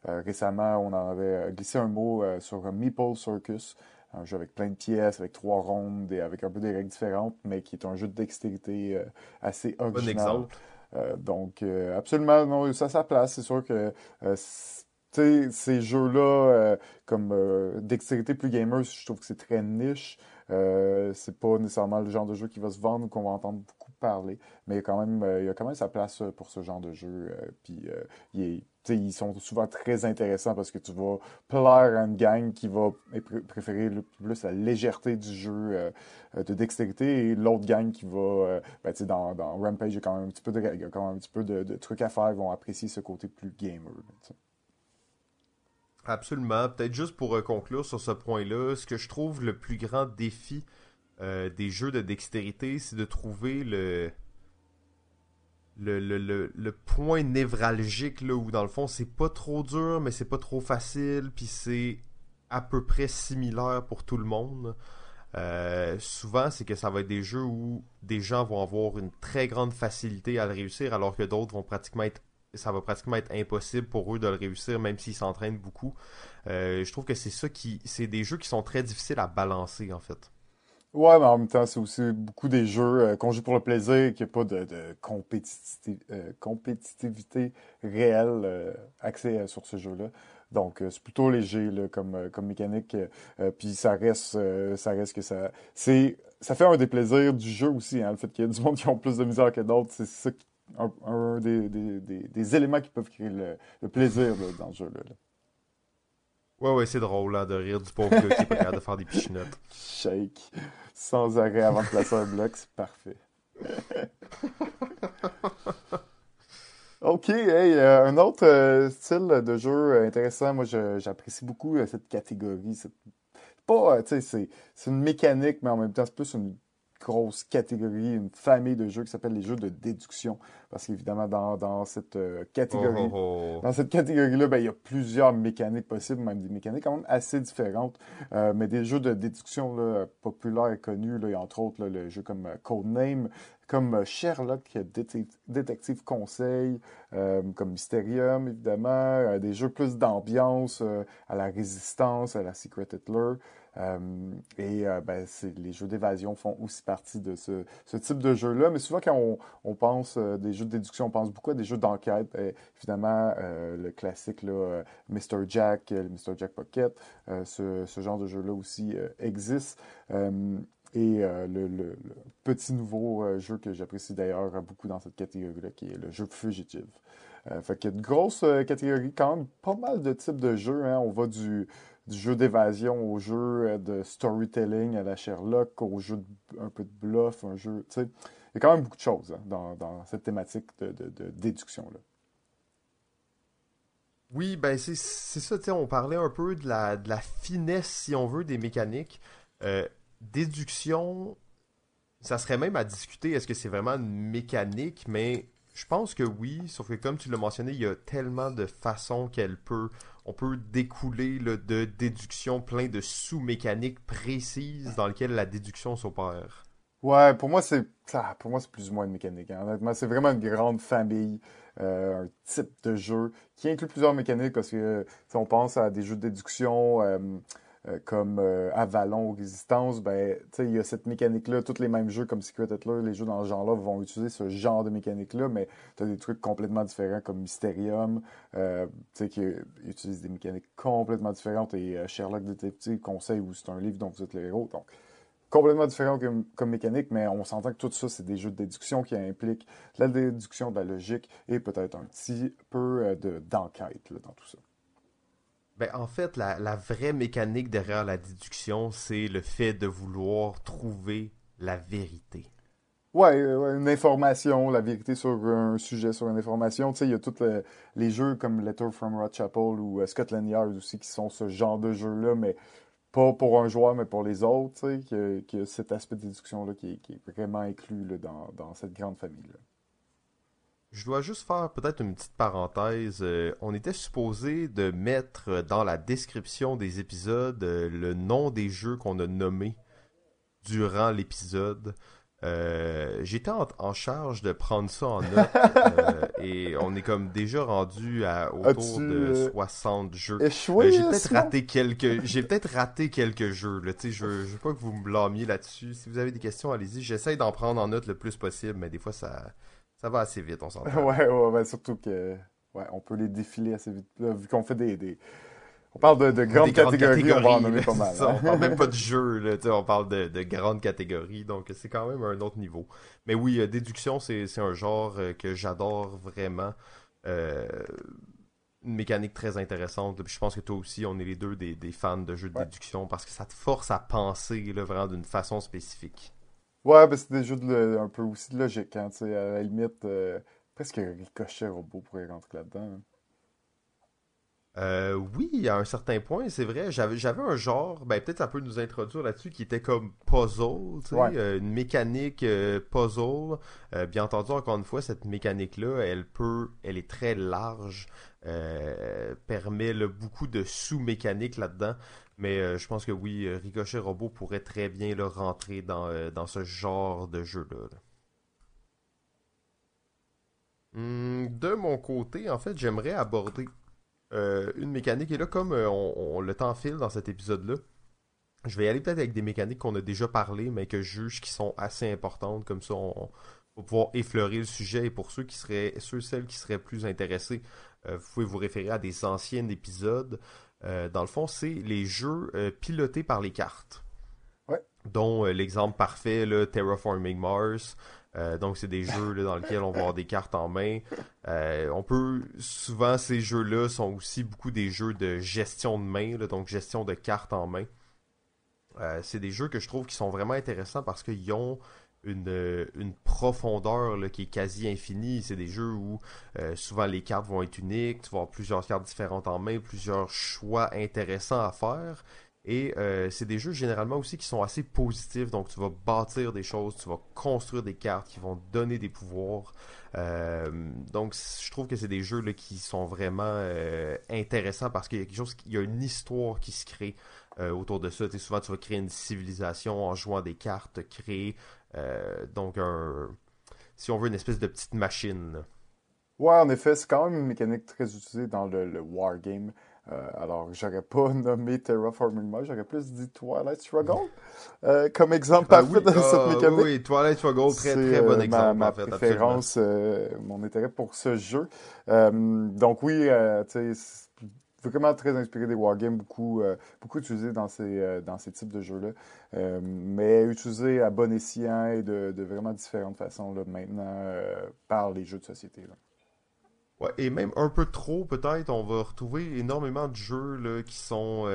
Récemment, on en avait glissé un mot sur Meeple Circus, un jeu avec plein de pièces, avec trois rondes et avec un peu des règles différentes, mais qui est un jeu de dextérité assez Bon original. exemple. Euh, donc, absolument, non, ça a sa place. C'est sûr que ces jeux-là, euh, comme euh, dextérité plus gamer, je trouve que c'est très niche. Euh, c'est pas nécessairement le genre de jeu qui va se vendre ou qu'on va entendre beaucoup parler, mais quand même, euh, il y a quand même sa place pour ce genre de jeu. puis, ils sont souvent très intéressants parce que tu vas plaire à une gang qui va pr- préférer le plus la légèreté du jeu de dextérité et l'autre gang qui va, ben, dans, dans Rampage, il y a quand même un petit peu de, quand même un petit peu de, trucs à faire, ils vont apprécier ce côté plus gamer. Absolument. Peut-être juste pour euh, conclure sur ce point-là, ce que je trouve le plus grand défi euh, des jeux de dextérité, c'est de trouver le, point névralgique là où dans le fond c'est pas trop dur, mais c'est pas trop facile, puis c'est à peu près similaire pour tout le monde. Euh, souvent, c'est que ça va être des jeux où des gens vont avoir une très grande facilité à le réussir, alors que d'autres vont pratiquement être ça va pratiquement être impossible pour eux de le réussir, même s'ils s'entraînent beaucoup. Euh, je trouve que c'est ça qui. C'est des jeux qui sont très difficiles à balancer, en fait. Ouais, mais en même temps, c'est aussi beaucoup des jeux euh, qu'on joue pour le plaisir, qu'il n'y a pas de, euh, compétitivité réelle axée sur ce jeu-là. Donc, c'est plutôt léger comme, comme mécanique. puis ça reste, ça reste que ça. C'est, ça fait un des plaisirs du jeu aussi, hein, le fait qu'il y ait du monde qui ont plus de misère que d'autres. C'est ça un, des, des, des, éléments qui peuvent créer le, plaisir dans ce jeu-là. Ouais, ouais, c'est drôle là, de rire du pauvre gars qui est pas capable de faire des pichinottes. Shake. Sans arrêt avant de placer un bloc, c'est parfait. ok, hey, euh, un autre euh, style de jeu intéressant. Moi, j'apprécie beaucoup euh, cette catégorie. C'est pas, tu sais, c'est une mécanique, mais en même temps, c'est plus une grosse catégorie, une famille de jeux qui s'appelle les jeux de déduction. Parce qu'évidemment, dans, dans, cette euh, catégorie, oh, oh, oh. dans cette catégorie-là, ben, il y a plusieurs mécaniques possibles, même des mécaniques quand même assez différentes. Euh, mais des jeux de déduction là, populaires et connus, là, entre autres le jeu comme euh, Codename, comme Sherlock, Détective Conseil, comme Mysterium, évidemment, des jeux plus d'ambiance, à la Résistance, à la Secret Hitler. Euh, et euh, ben, les jeux d'évasion font aussi partie de ce, type de jeu-là. Mais souvent, quand on, pense euh, des jeux de déduction, on pense beaucoup à des jeux d'enquête. Évidemment, le classique là, Mr. Jack, Mr. Jack Pocket, ce, genre de jeu-là aussi existe. Et le, petit nouveau jeu que j'apprécie d'ailleurs beaucoup dans cette catégorie-là, qui est le jeu Fugitive. fait qu'il y a de grosses catégories, quand même pas mal de types de jeux. Hein. On va du, du jeu d'évasion au jeu euh, de storytelling à la Sherlock, au jeu un peu de bluff, un jeu. Il y a quand même beaucoup de choses hein, dans, cette thématique de, déduction-là. Oui, ben c'est ça, on parlait un peu de la, de la finesse, si on veut, des mécaniques. Euh, déduction, ça serait même à discuter, est-ce que c'est vraiment une mécanique, mais je pense que oui, sauf que comme tu l'as mentionné, il y a tellement de façons qu'elle peut on peut découler de déduction plein de sous-mécaniques précises dans lesquelles la déduction s'opère. Ouais, pour moi, c'est pour moi c'est plus ou moins une mécanique. Hein. Honnêtement, c'est vraiment une grande famille, euh, un type de jeu qui inclut plusieurs mécaniques parce que si on pense à des jeux de déduction, euh, euh, comme euh, Avalon ou Résistance, ben, il y a cette mécanique-là. Tous les mêmes jeux comme Secret Hitler, les jeux dans ce genre-là vont utiliser ce genre de mécanique-là, mais tu as des trucs complètement différents comme Mysterium, euh, qui utilise des mécaniques complètement différentes, et Sherlock Detective conseille où c'est un livre dont vous êtes le héros. Donc, complètement différent comme, comme, mécanique, mais on s'entend que tout ça, c'est des jeux de déduction qui impliquent la déduction de la logique et peut-être un petit peu d'enquête dans tout ça. Ben, en fait, la, vraie mécanique derrière la déduction, c'est le fait de vouloir trouver la vérité. Ouais, une information, la vérité sur un sujet, sur une information. Tu sais, il y a tous les jeux comme Letter from Rochapel ou euh, Scotland Yard aussi qui sont ce genre de jeu-là, mais pas pour un joueur, mais pour les autres, tu sais, que, cet aspect de déduction-là qui, est vraiment inclus dans, dans cette grande famille-là. Je dois juste faire peut-être une petite parenthèse. Euh, on était supposé de mettre dans la description des épisodes euh, le nom des jeux qu'on a nommés durant l'épisode. Euh, j'étais en, charge de prendre ça en note et on est comme déjà rendu à autour de 60 jeux. j'ai peut-être raté quelques j'ai peut-être raté quelques jeux là, je, je veux pas que vous me blâmiez là-dessus. Si vous avez des questions, allez-y, j'essaye d'en prendre en note le plus possible mais des fois ça ça va assez vite, on s'entend. ouais, ouais, surtout que ouais, on peut les défiler assez vite. vu qu'on fait des, des, On parle de, de grandes, catégories, on va en nommer pas mal. on parle même pas de jeu, là, on parle de, de grandes catégories, donc c'est quand même un autre niveau. Mais oui, euh, déduction, c'est un genre euh, que j'adore vraiment. Euh, une mécanique très intéressante. Puis je pense que toi aussi, on est les deux des, des fans de jeux de déduction parce que ça te force à penser là, vraiment d'une façon spécifique. Ouais, ben c'est des jeux de, un peu aussi de logique, hein, à la limite, euh, presque ricochet robot pourrait rentrer là-dedans. Hein. Euh, oui, à un certain point, c'est vrai. J'avais, j'avais un genre, ben peut-être ça peut nous introduire là-dessus, qui était comme puzzle, tu sais, euh, une mécanique euh, puzzle. bien entendu, encore une fois, cette mécanique-là, elle peut, elle est très large, permet beaucoup de sous-mécaniques là-dedans. Mais euh, je pense que oui, euh, Ricochet Robot pourrait très bien le rentrer dans, euh, dans ce genre de jeu-là. Hmm, de mon côté, en fait, j'aimerais aborder une mécanique. Et là, comme on, le temps file dans cet épisode-là, je vais y aller peut-être avec des mécaniques qu'on a déjà parlé, mais que je juge qui sont assez importantes. Comme ça, on, va pouvoir effleurer le sujet. Et pour ceux qui seraient, ceux celles qui seraient plus intéressés, vous pouvez vous référer à des anciens épisodes. Dans le fond, c'est les jeux pilotés par les cartes. Ouais. Dont l'exemple parfait, le Terraforming Mars. donc c'est des jeux dans lesquels on va avoir des cartes en main. on peut souvent ces jeux-là sont aussi beaucoup des jeux de gestion de main, donc gestion de cartes en main. c'est des jeux que je trouve qui sont vraiment intéressants parce qu'ils ont une, une profondeur qui est quasi infinie. C'est des jeux où euh, souvent les cartes vont être uniques, tu vas avoir plusieurs cartes différentes en main, plusieurs choix intéressants à faire. Et euh, c'est des jeux généralement aussi qui sont assez positifs, donc tu vas bâtir des choses, tu vas construire des cartes qui vont donner des pouvoirs. Euh, donc je trouve que c'est des jeux là, qui sont vraiment intéressants parce qu'il y a quelque chose, il a une histoire qui se crée autour de ça. souvent tu vas créer une civilisation en jouant des cartes, créer euh, donc, un, si on veut, une espèce de petite machine. Ouais, en effet, c'est quand même une mécanique très utilisée dans le, le wargame. Euh, alors, j'aurais pas nommé Terraforming Mars, j'aurais plus dit Twilight Struggle euh, comme exemple ah parfait de cette ah, mécanique. Oui, Twilight Struggle, très très bon exemple. Ma, en fait, préférence, mon intérêt pour ce jeu. donc oui, tu sais vraiment très inspiré des wargames, beaucoup, euh, beaucoup utilisé dans ces, euh, dans ces types de jeux-là, euh, mais utilisé à bon escient et de, de vraiment différentes façons là, maintenant par les jeux de société. Là. Ouais, et même un peu trop, peut-être, on va retrouver énormément de jeux là, qui sont.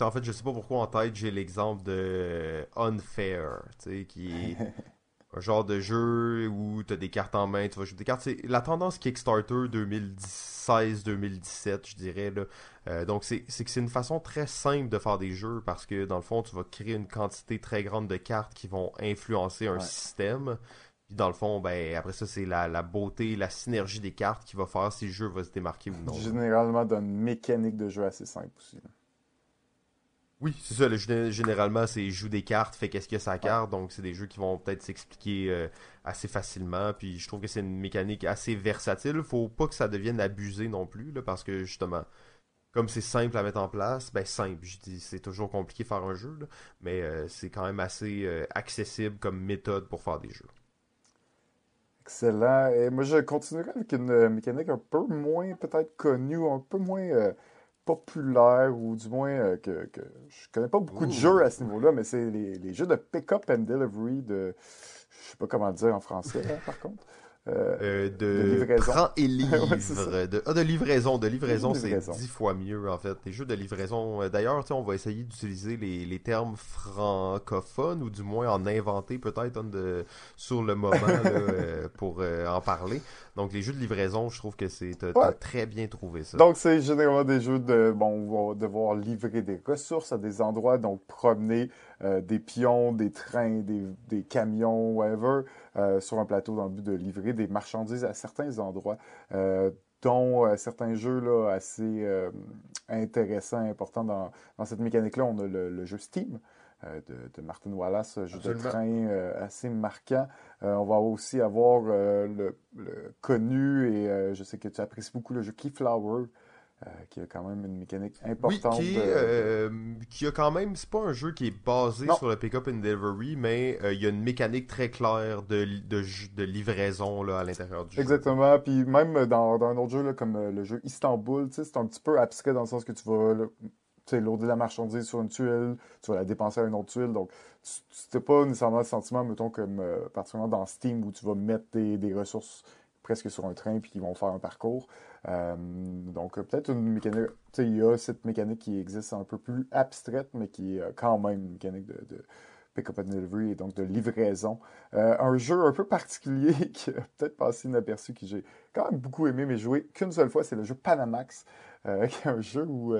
en fait, je sais pas pourquoi en tête j'ai l'exemple de Unfair, qui un genre de jeu où tu as des cartes en main, tu vas jouer des cartes. C'est la tendance Kickstarter 2016-2017, je dirais. Là. Euh, donc, c'est que c'est une façon très simple de faire des jeux parce que, dans le fond, tu vas créer une quantité très grande de cartes qui vont influencer un système. Puis, dans le fond, ben, après ça, c'est la, la, beauté, la synergie des cartes qui va faire si le jeu va se démarquer ou non. Généralement, d'une mécanique de jeu assez simple aussi. Oui, c'est ça. Le, généralement, c'est joue des cartes, fait qu'est-ce qu'il y a sa carte. Donc, c'est des jeux qui vont peut-être s'expliquer euh, assez facilement. Puis, je trouve que c'est une mécanique assez versatile. Faut pas que ça devienne abusé non plus, là, parce que justement, comme c'est simple à mettre en place, ben simple. Je dis, c'est toujours compliqué de faire un jeu, mais euh, c'est quand même assez euh, accessible comme méthode pour faire des jeux. Excellent. Et moi, je continuerai avec une mécanique un peu moins peut-être connue, un peu moins populaire, ou du moins euh, que, que, je connais pas beaucoup de jeux à ce niveau-là, mais c'est les, les, jeux de pick-up and delivery de. Je sais pas comment dire en français, hein, par contre. Euh, euh, de, livraison. Prends et livre. de, ah, de livraison. De livraison, c'est dix fois mieux, en fait. Les jeux de livraison. Euh, d'ailleurs, on va essayer d'utiliser les, les, termes francophones, ou du moins en inventer peut-être de, sur le moment pour en parler. Donc, les jeux de livraison, je trouve que c'est très bien trouvé ça. Donc, c'est généralement des jeux de. Bon, on va devoir livrer des ressources à des endroits, donc promener des pions, des trains, des, des camions, whatever. Euh, sur un plateau dans le but de livrer des marchandises à certains endroits, euh, dont euh, certains jeux là, assez intéressants, importants dans, dans cette mécanique-là. On a le, jeu Steam. de, Martin Wallace, jeu de train assez marquant. on va aussi avoir le, connu et je sais que tu apprécies beaucoup le jeu Keyflower, euh, qui a quand même une mécanique importante. Oui, euh, qui, a quand même, c'est pas un jeu qui est basé sur le pick-up and delivery, mais euh, il y a une mécanique très claire de, de, de livraison là, à l'intérieur du jeu. Exactement, puis même dans, dans, un autre jeu là, comme le jeu Istanbul, c'est un petit peu abstrait dans le sens que tu vas là, loader la marchandise sur une tuile, tu vas la dépenser à une autre tuile, donc c'était pas nécessairement le sentiment, mettons, comme particulièrement dans Steam où tu vas mettre des, des ressources presque sur un train puis qui vont faire un parcours. Euh, donc peut-être une mécanique, il y a cette mécanique qui existe un peu plus abstraite, mais qui est quand même une mécanique de, pick-up and delivery et donc de livraison. Euh, un jeu un peu particulier qui a peut-être passé inaperçu, que j'ai quand même beaucoup aimé, mais joué qu'une seule fois, c'est le jeu Panamax. Euh, qui est un jeu où,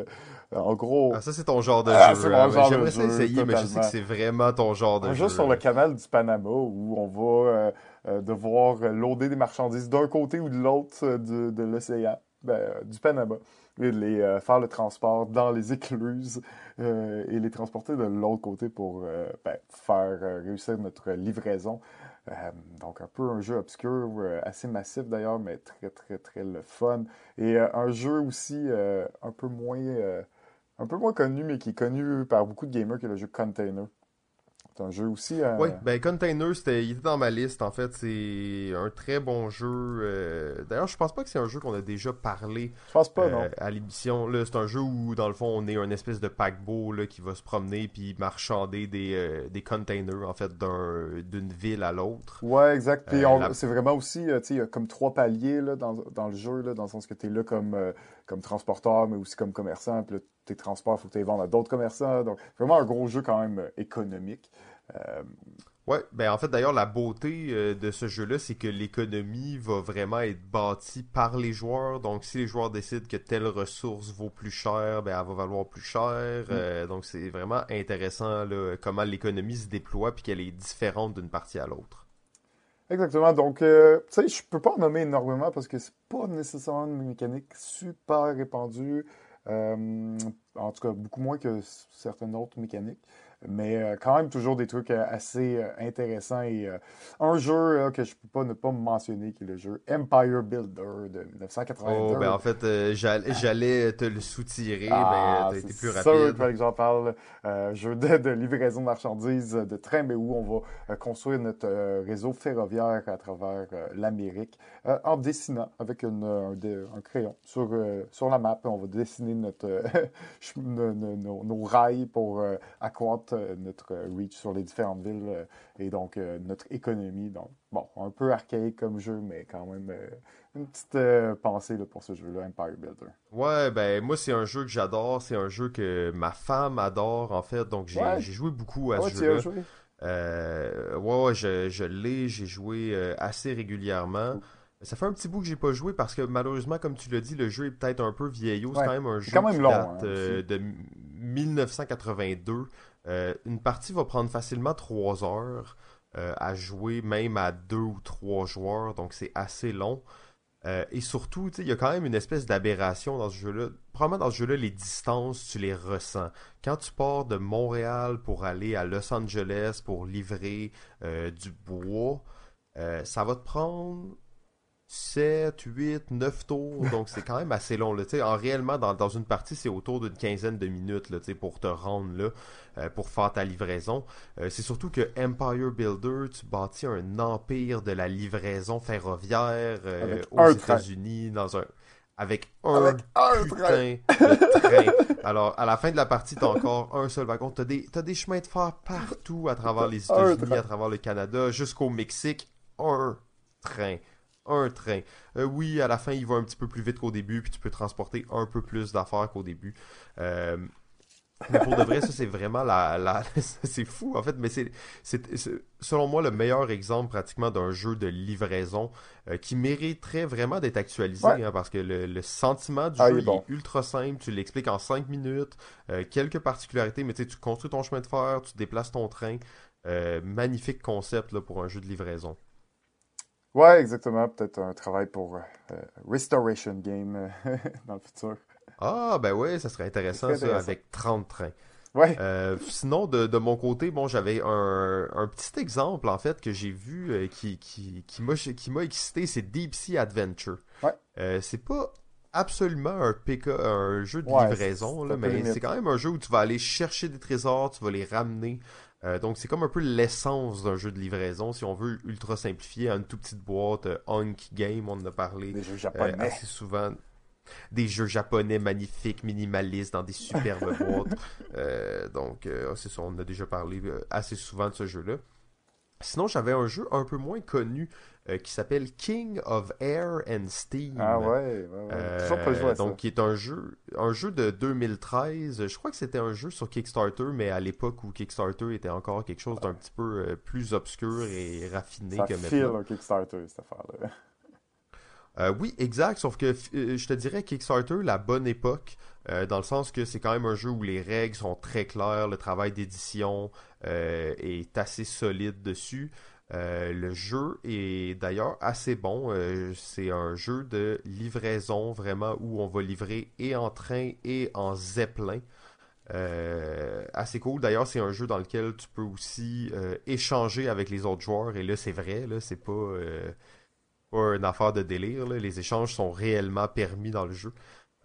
en gros... Ah, ça, c'est ton genre de ah, jeu. Hein. J'aimerais essayer, mais je sais que c'est vraiment ton genre de un jeu. Un jeu sur le canal du Panama où on va euh, devoir loader des marchandises d'un côté ou de l'autre euh, de, l'océan, ben, euh, du Panama, et les, faire le transport dans les écluses et les transporter de l'autre côté pour ben, faire réussir notre livraison. donc un peu un jeu obscur, assez massif d'ailleurs, mais très très très le fun. Et un jeu aussi un peu moins un peu moins connu, mais qui est connu par beaucoup de gamers, qui est le jeu Container C'est un jeu aussi. Euh... Oui, ben Container, il était dans ma liste. En fait, c'est un très bon jeu. Euh, d'ailleurs, je pense pas que c'est un jeu qu'on a déjà parlé. Je pense pas, non. À l'émission, c'est un jeu où, dans le fond, on est un espèce de paquebot là qui va se promener puis marchander des, des containers en fait d'une ville à l'autre. Ouais, exact. Puis c'est vraiment aussi, tu sais, comme trois paliers là dans, dans le jeu là, dans le sens que tu es là comme comme transporteur, mais aussi comme commerçant. Puis là, tes transports, il faut que tu les vendes à d'autres commerçants. Donc, vraiment un gros jeu quand même euh, économique. Euh... Ouais, ben en fait d'ailleurs la beauté euh, de ce jeu-là, c'est que l'économie va vraiment être bâtie par les joueurs. Donc si les joueurs décident que telle ressource vaut plus cher, ben elle va valoir plus cher. Mm. Euh, donc c'est vraiment intéressant là, comment l'économie se déploie puis qu'elle est différente d'une partie à l'autre. Exactement. Donc, euh, tu sais, je peux pas en nommer énormément parce que c'est pas nécessairement une mécanique super répandue. Euh, en tout cas, beaucoup moins que certaines autres mécaniques mais euh, quand même toujours des trucs euh, assez euh, intéressants et un jeu que je peux pas ne pas mentionner qui est le jeu Empire Builder de 1982. Oh, ben en fait, j'allais te le soutirer, ah, mais t'as été plus rapide. C'est sûr que j'en parle. jeu de, de, livraison de marchandises de train, mais où on va construire notre réseau ferroviaire à travers l'Amérique en dessinant avec une, un, crayon sur, sur la map. On va dessiner notre, nos, nos, rails pour accroître notre reach sur les différentes villes euh, et donc euh, notre économie. Donc, bon, un peu archaïque comme jeu, mais quand même une petite pensée pour ce jeu-là, Empire Builder. Ouais, ben moi c'est un jeu que j'adore, c'est un jeu que ma femme adore en fait, donc j'ai joué beaucoup à ce jeu-là. Euh, ouais, ouais, je, je l'ai, j'ai joué assez régulièrement. Ça fait un petit bout que j'ai pas joué parce que malheureusement, comme tu l'as dit, le jeu est peut-être un peu vieillot. C'est quand même un jeu quand même long, date, hein, de 1982. Euh, une partie va prendre facilement 3 heures euh, à jouer, même à 2 ou 3 joueurs, donc c'est assez long. Euh, et surtout, il y a quand même une espèce d'aberration dans ce jeu-là. Probablement dans ce jeu-là, les distances, tu les ressens. Quand tu pars de Montréal pour aller à Los Angeles pour livrer du bois, ça va te prendre 7, 8, 9 tours, donc c'est quand même assez long. Là. En réellement, dans, dans une partie, c'est autour d'une quinzaine de minutes là, pour te rendre là, euh, pour faire ta livraison. Euh, c'est surtout que Empire Builder, tu bâtis un empire de la livraison ferroviaire euh, aux États-Unis dans un avec un, putain de train. Alors, à la fin de la partie, t'as encore un seul wagon. T'as des, as des chemins de fer partout à travers les États-Unis, à travers le Canada, jusqu'au Mexique. Un train un train. Euh, oui, à la fin, il va un petit peu plus vite qu'au début, puis tu peux transporter un peu plus d'affaires qu'au début. Euh, mais pour de vrai, ça, c'est vraiment la... la... c'est fou, en fait, mais c'est, selon moi, le meilleur exemple, pratiquement, d'un jeu de livraison euh, qui mériterait vraiment d'être actualisé, hein, parce que le, sentiment du ah, jeu est, ultra simple, tu l'expliques en 5 minutes, quelques particularités, mais tu construis ton chemin de fer, tu déplaces ton train, magnifique concept là, pour un jeu de livraison. Ouais, exactement. Peut-être un travail pour euh, Restoration Game euh, dans le futur. Ah, ben oui, ça serait intéressant, ça, avec 30 trains. Ouais. Euh, sinon, de, de, mon côté, bon, j'avais un, un, petit exemple, en fait, que j'ai vu qui, qui, qui m'a excité, c'est Deep Sea Adventure. Ouais. c'est pas absolument un, PK, un jeu de livraison, là, mais c'est quand même un jeu où tu vas aller chercher des trésors, tu vas les ramener. Euh, donc c'est comme un peu l'essence d'un jeu de livraison, si on veut ultra simplifier, une toute petite boîte, euh, Hunk Game, on en a parlé des jeux japonais. Euh, assez souvent. Des jeux japonais magnifiques, minimalistes, dans des superbes boîtes. donc c'est ça, on a déjà parlé assez souvent de ce jeu-là. Sinon, j'avais un jeu un peu moins connu euh, qui s'appelle King of Air and Steam. Ah ouais, ouais, ouais. Euh, donc qui est un jeu, un jeu de 2013. Je crois que c'était un jeu sur Kickstarter, mais à l'époque où Kickstarter était encore quelque chose d'un petit peu euh, plus obscur et raffiné Ça que file un Kickstarter cette affaire-là. Euh, oui, exact, sauf que je te dirais Kickstarter, la bonne époque, dans le sens que c'est quand même un jeu où les règles sont très claires, le travail d'édition est assez solide dessus. Euh, le jeu est d'ailleurs assez bon. Euh, c'est un jeu de livraison vraiment où on va livrer et en train et en zeppelin. Euh, assez cool. D'ailleurs, c'est un jeu dans lequel tu peux aussi échanger avec les autres joueurs. Et là, c'est vrai, là, c'est pas, pas une affaire de délire. Les échanges sont réellement permis dans le jeu.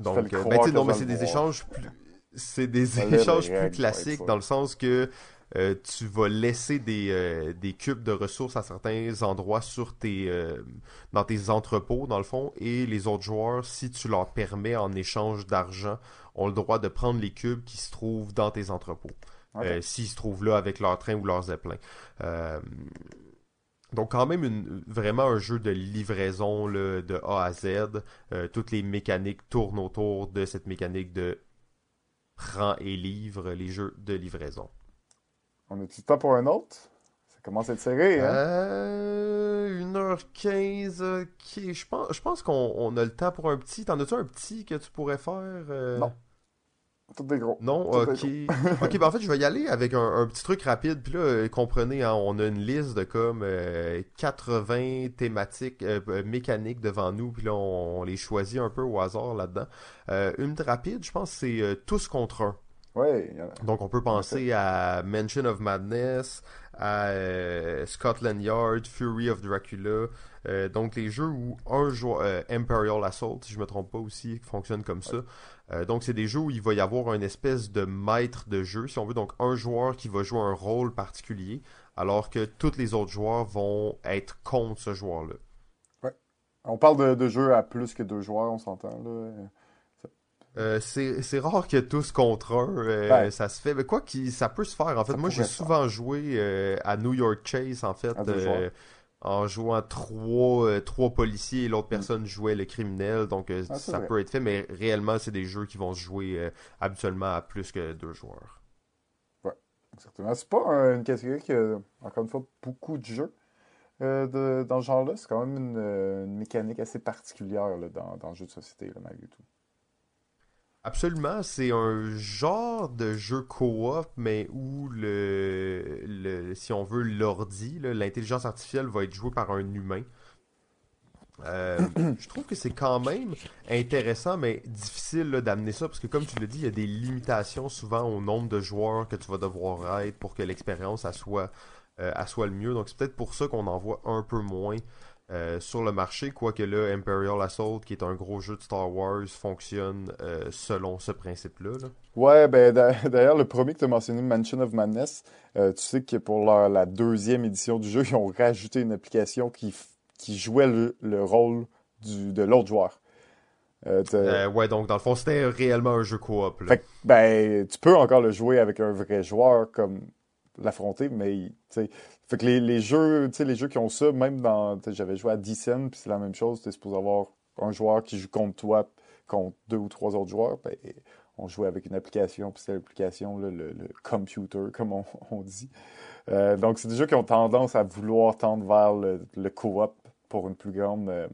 donc, ben, non, mais c'est des échanges plus c'est des échanges plus classiques dans le sens que euh, tu vas laisser des, euh, des cubes de ressources à certains endroits sur tes, euh, dans tes entrepôts, dans le fond, et les autres joueurs, si tu leur permets en échange d'argent, ont le droit de prendre les cubes qui se trouvent dans tes entrepôts. S'ils se trouvent là avec leur train ou leur zeppelin. Euh, donc quand même une, vraiment un jeu de livraison là, de A à Z. Toutes les mécaniques tournent autour de cette mécanique de prends et livre, les jeux de livraison. On a du temps pour un autre? Ça commence à être serré, hein? Euh, 1h15, ok. Je pense, je pense qu'on on a le temps pour un petit. T'en as-tu un petit que tu pourrais faire? euh? Non. Tout des gros. Non, Tout ok. ok, ben en fait, je vais y aller avec un, un petit truc rapide. Puis là, euh, comprenez, hein, on a une liste de comme euh, 80 thématiques euh, euh, mécaniques devant nous. Puis là, on, on les choisit un peu au hasard là-dedans. Euh, une rapide, je pense, c'est euh, tous contre un. Ouais, Donc, on peut penser à Mansion of Madness, à euh, Scotland Yard, Fury of Dracula. Euh, donc, les jeux où un joueur, euh, Imperial Assault, si je me trompe pas aussi, fonctionne comme ça. Donc, c'est des jeux où il va y avoir une espèce de maître de jeu, si on veut. Donc, un joueur qui va jouer un rôle particulier, alors que tous les autres joueurs vont être contre ce joueur-là. On parle de, de jeux à plus que deux joueurs, on s'entend, là. Euh, c'est rare que tous contre un, euh, Ouais. ça se fait. Mais quoi qu'il ça peut se faire. En fait, Ça moi j'ai souvent joué euh, à New York Chase en fait, en jouant trois trois policiers et l'autre personne jouait le criminel. Donc Mm. Ah, ça vrai. peut être fait, mais réellement c'est des jeux qui vont se jouer habituellement à plus que deux joueurs. Certainement. C'est pas un- une catégorie qui a, encore une fois, beaucoup de jeux de- dans ce genre-là. C'est quand même une, une mécanique assez particulière là, dans, dans le jeu de société, là, malgré tout. Absolument, c'est un genre de jeu coop, mais où le, le si on veut l'ordi, l'intelligence artificielle va être jouée par un humain. Euh, je trouve que c'est quand même intéressant, mais difficile d'amener ça, parce que comme tu l'as dit, il y a des limitations souvent au nombre de joueurs que tu vas devoir être pour que l'expérience soit, euh, soit le mieux. Donc c'est peut-être pour ça qu'on en voit un peu moins euh, sur le marché, quoique là, Imperial Assault, qui est un gros jeu de Star Wars, fonctionne euh, selon ce principe-là. là. Ouais, ben d'a- d'ailleurs, le premier que tu as mentionné, Mansion of Madness, euh, tu sais que pour leur- la deuxième édition du jeu, ils ont rajouté une application qui, jouait le, le rôle du, de l'autre joueur. Ouais, donc dans le fond, c'était réellement un jeu coop. là. Fait que, ben, tu peux encore le jouer avec un vrai joueur comme l'affronter, mais fait que les, les jeux, tu sais, les jeux qui ont ça, même dans, j'avais joué à Decent, puis c'est la même chose, tu es supposé avoir un joueur qui joue contre toi, contre deux ou trois autres joueurs, ben, on jouait avec une application, puis c'est l'application, le, le computer, comme on, on dit. Euh, donc, c'est des jeux qui ont tendance à vouloir tendre vers le, le co-op pour une plus grande, euh,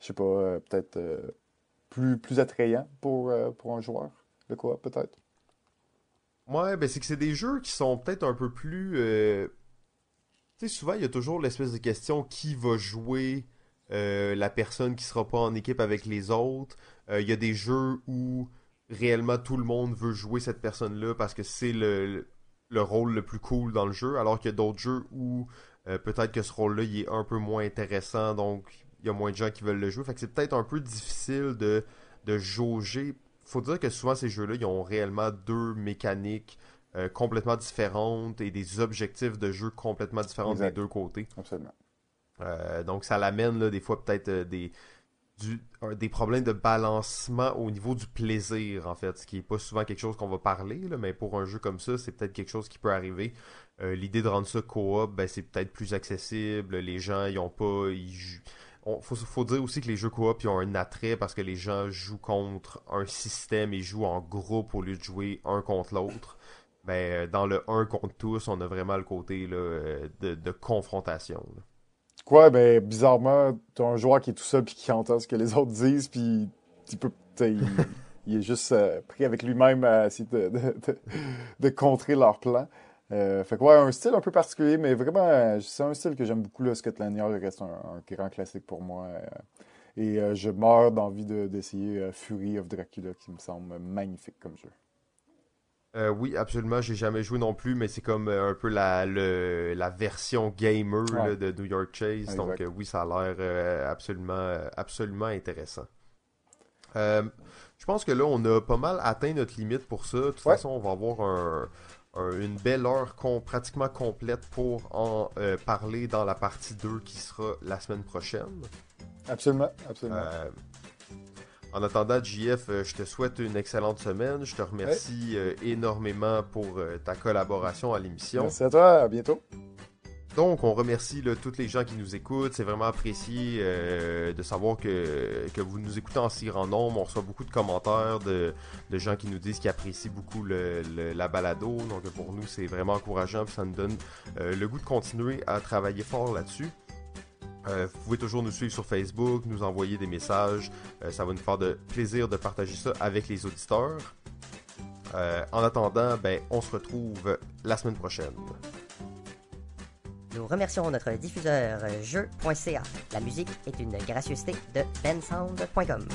je sais pas, euh, peut-être plus, plus attrayant pour, pour un joueur, le co-op peut-être? Ouais, ben c'est que c'est des jeux qui sont peut-être un peu plus. Tu sais, souvent, il y a toujours l'espèce de question qui va jouer euh, la personne qui sera pas en équipe avec les autres? Euh, Il y a des jeux où réellement tout le monde veut jouer cette personne-là parce que c'est le, le rôle le plus cool dans le jeu, alors qu'il y a d'autres jeux où euh, peut-être que ce rôle-là est un peu moins intéressant, donc il y a moins de gens qui veulent le jouer. Fait que c'est peut-être un peu difficile de, de jauger. Faut dire que souvent ces jeux-là, ils ont réellement deux mécaniques euh, complètement différentes et des objectifs de jeu complètement différents Exact. des deux côtés. Absolument. Euh, donc ça l'amène là, des fois peut-être euh, des, du, des problèmes de balancement au niveau du plaisir en fait, ce qui est pas souvent quelque chose qu'on va parler, là, mais pour un jeu comme ça, c'est peut-être quelque chose qui peut arriver. Euh, L'idée de rendre ça coop, ben, c'est peut-être plus accessible, les gens ils ont pas... Ils, on- faut, faut dire aussi que les jeux coop ils ont un attrait parce que les gens jouent contre un système et jouent en groupe au lieu de jouer un contre l'autre. Ben, euh, dans le un contre tous, on a vraiment le côté là, euh, de, confrontation. Quoi, ben, bizarrement, t'as un joueur qui est tout seul puis qui entend ce que les autres disent, puis tu sais, il, il est juste euh, pris avec lui-même à essayer de, contrer leur plan. Fait que ouais, un style un peu particulier, mais vraiment, c'est un style que j'aime beaucoup, là, Scotland Yard reste un, grand classique pour moi. et je meurs d'envie de- d'essayer Fury of Dracula, qui me semble magnifique comme jeu. Euh, oui, absolument. J'ai jamais joué non plus, mais c'est comme euh, un peu la, le- la version gamer là, de New York Chase. Exact. Donc euh, oui, ça a l'air absolument, absolument intéressant. Je pense que là, on a pas mal atteint notre limite pour ça. De toute Ouais. façon, on va avoir un- un- une belle heure com- pratiquement complète pour en parler dans la partie 2 qui sera la semaine prochaine. Absolument, absolument. En attendant, JF, euh, je te souhaite une excellente semaine. Je te remercie euh, énormément pour euh, ta collaboration à l'émission. Merci à toi, à bientôt. Donc, on remercie là, toutes les gens qui nous écoutent. C'est vraiment apprécié euh, de savoir que, que vous nous écoutez en si grand nombre. On reçoit beaucoup de commentaires de, de gens qui nous disent qu'ils apprécient beaucoup le, le- la balado. Donc, pour nous, c'est vraiment encourageant. Puis ça nous donne euh, le goût de continuer à travailler fort là-dessus. Euh, vous pouvez toujours nous suivre sur Facebook, nous envoyer des messages. Euh, ça va nous faire de plaisir de partager ça avec les auditeurs. Euh, en attendant, ben, on se retrouve la semaine prochaine. Nous remercions notre diffuseur jeu.ca. La musique est une gracieuseté de bensound.com.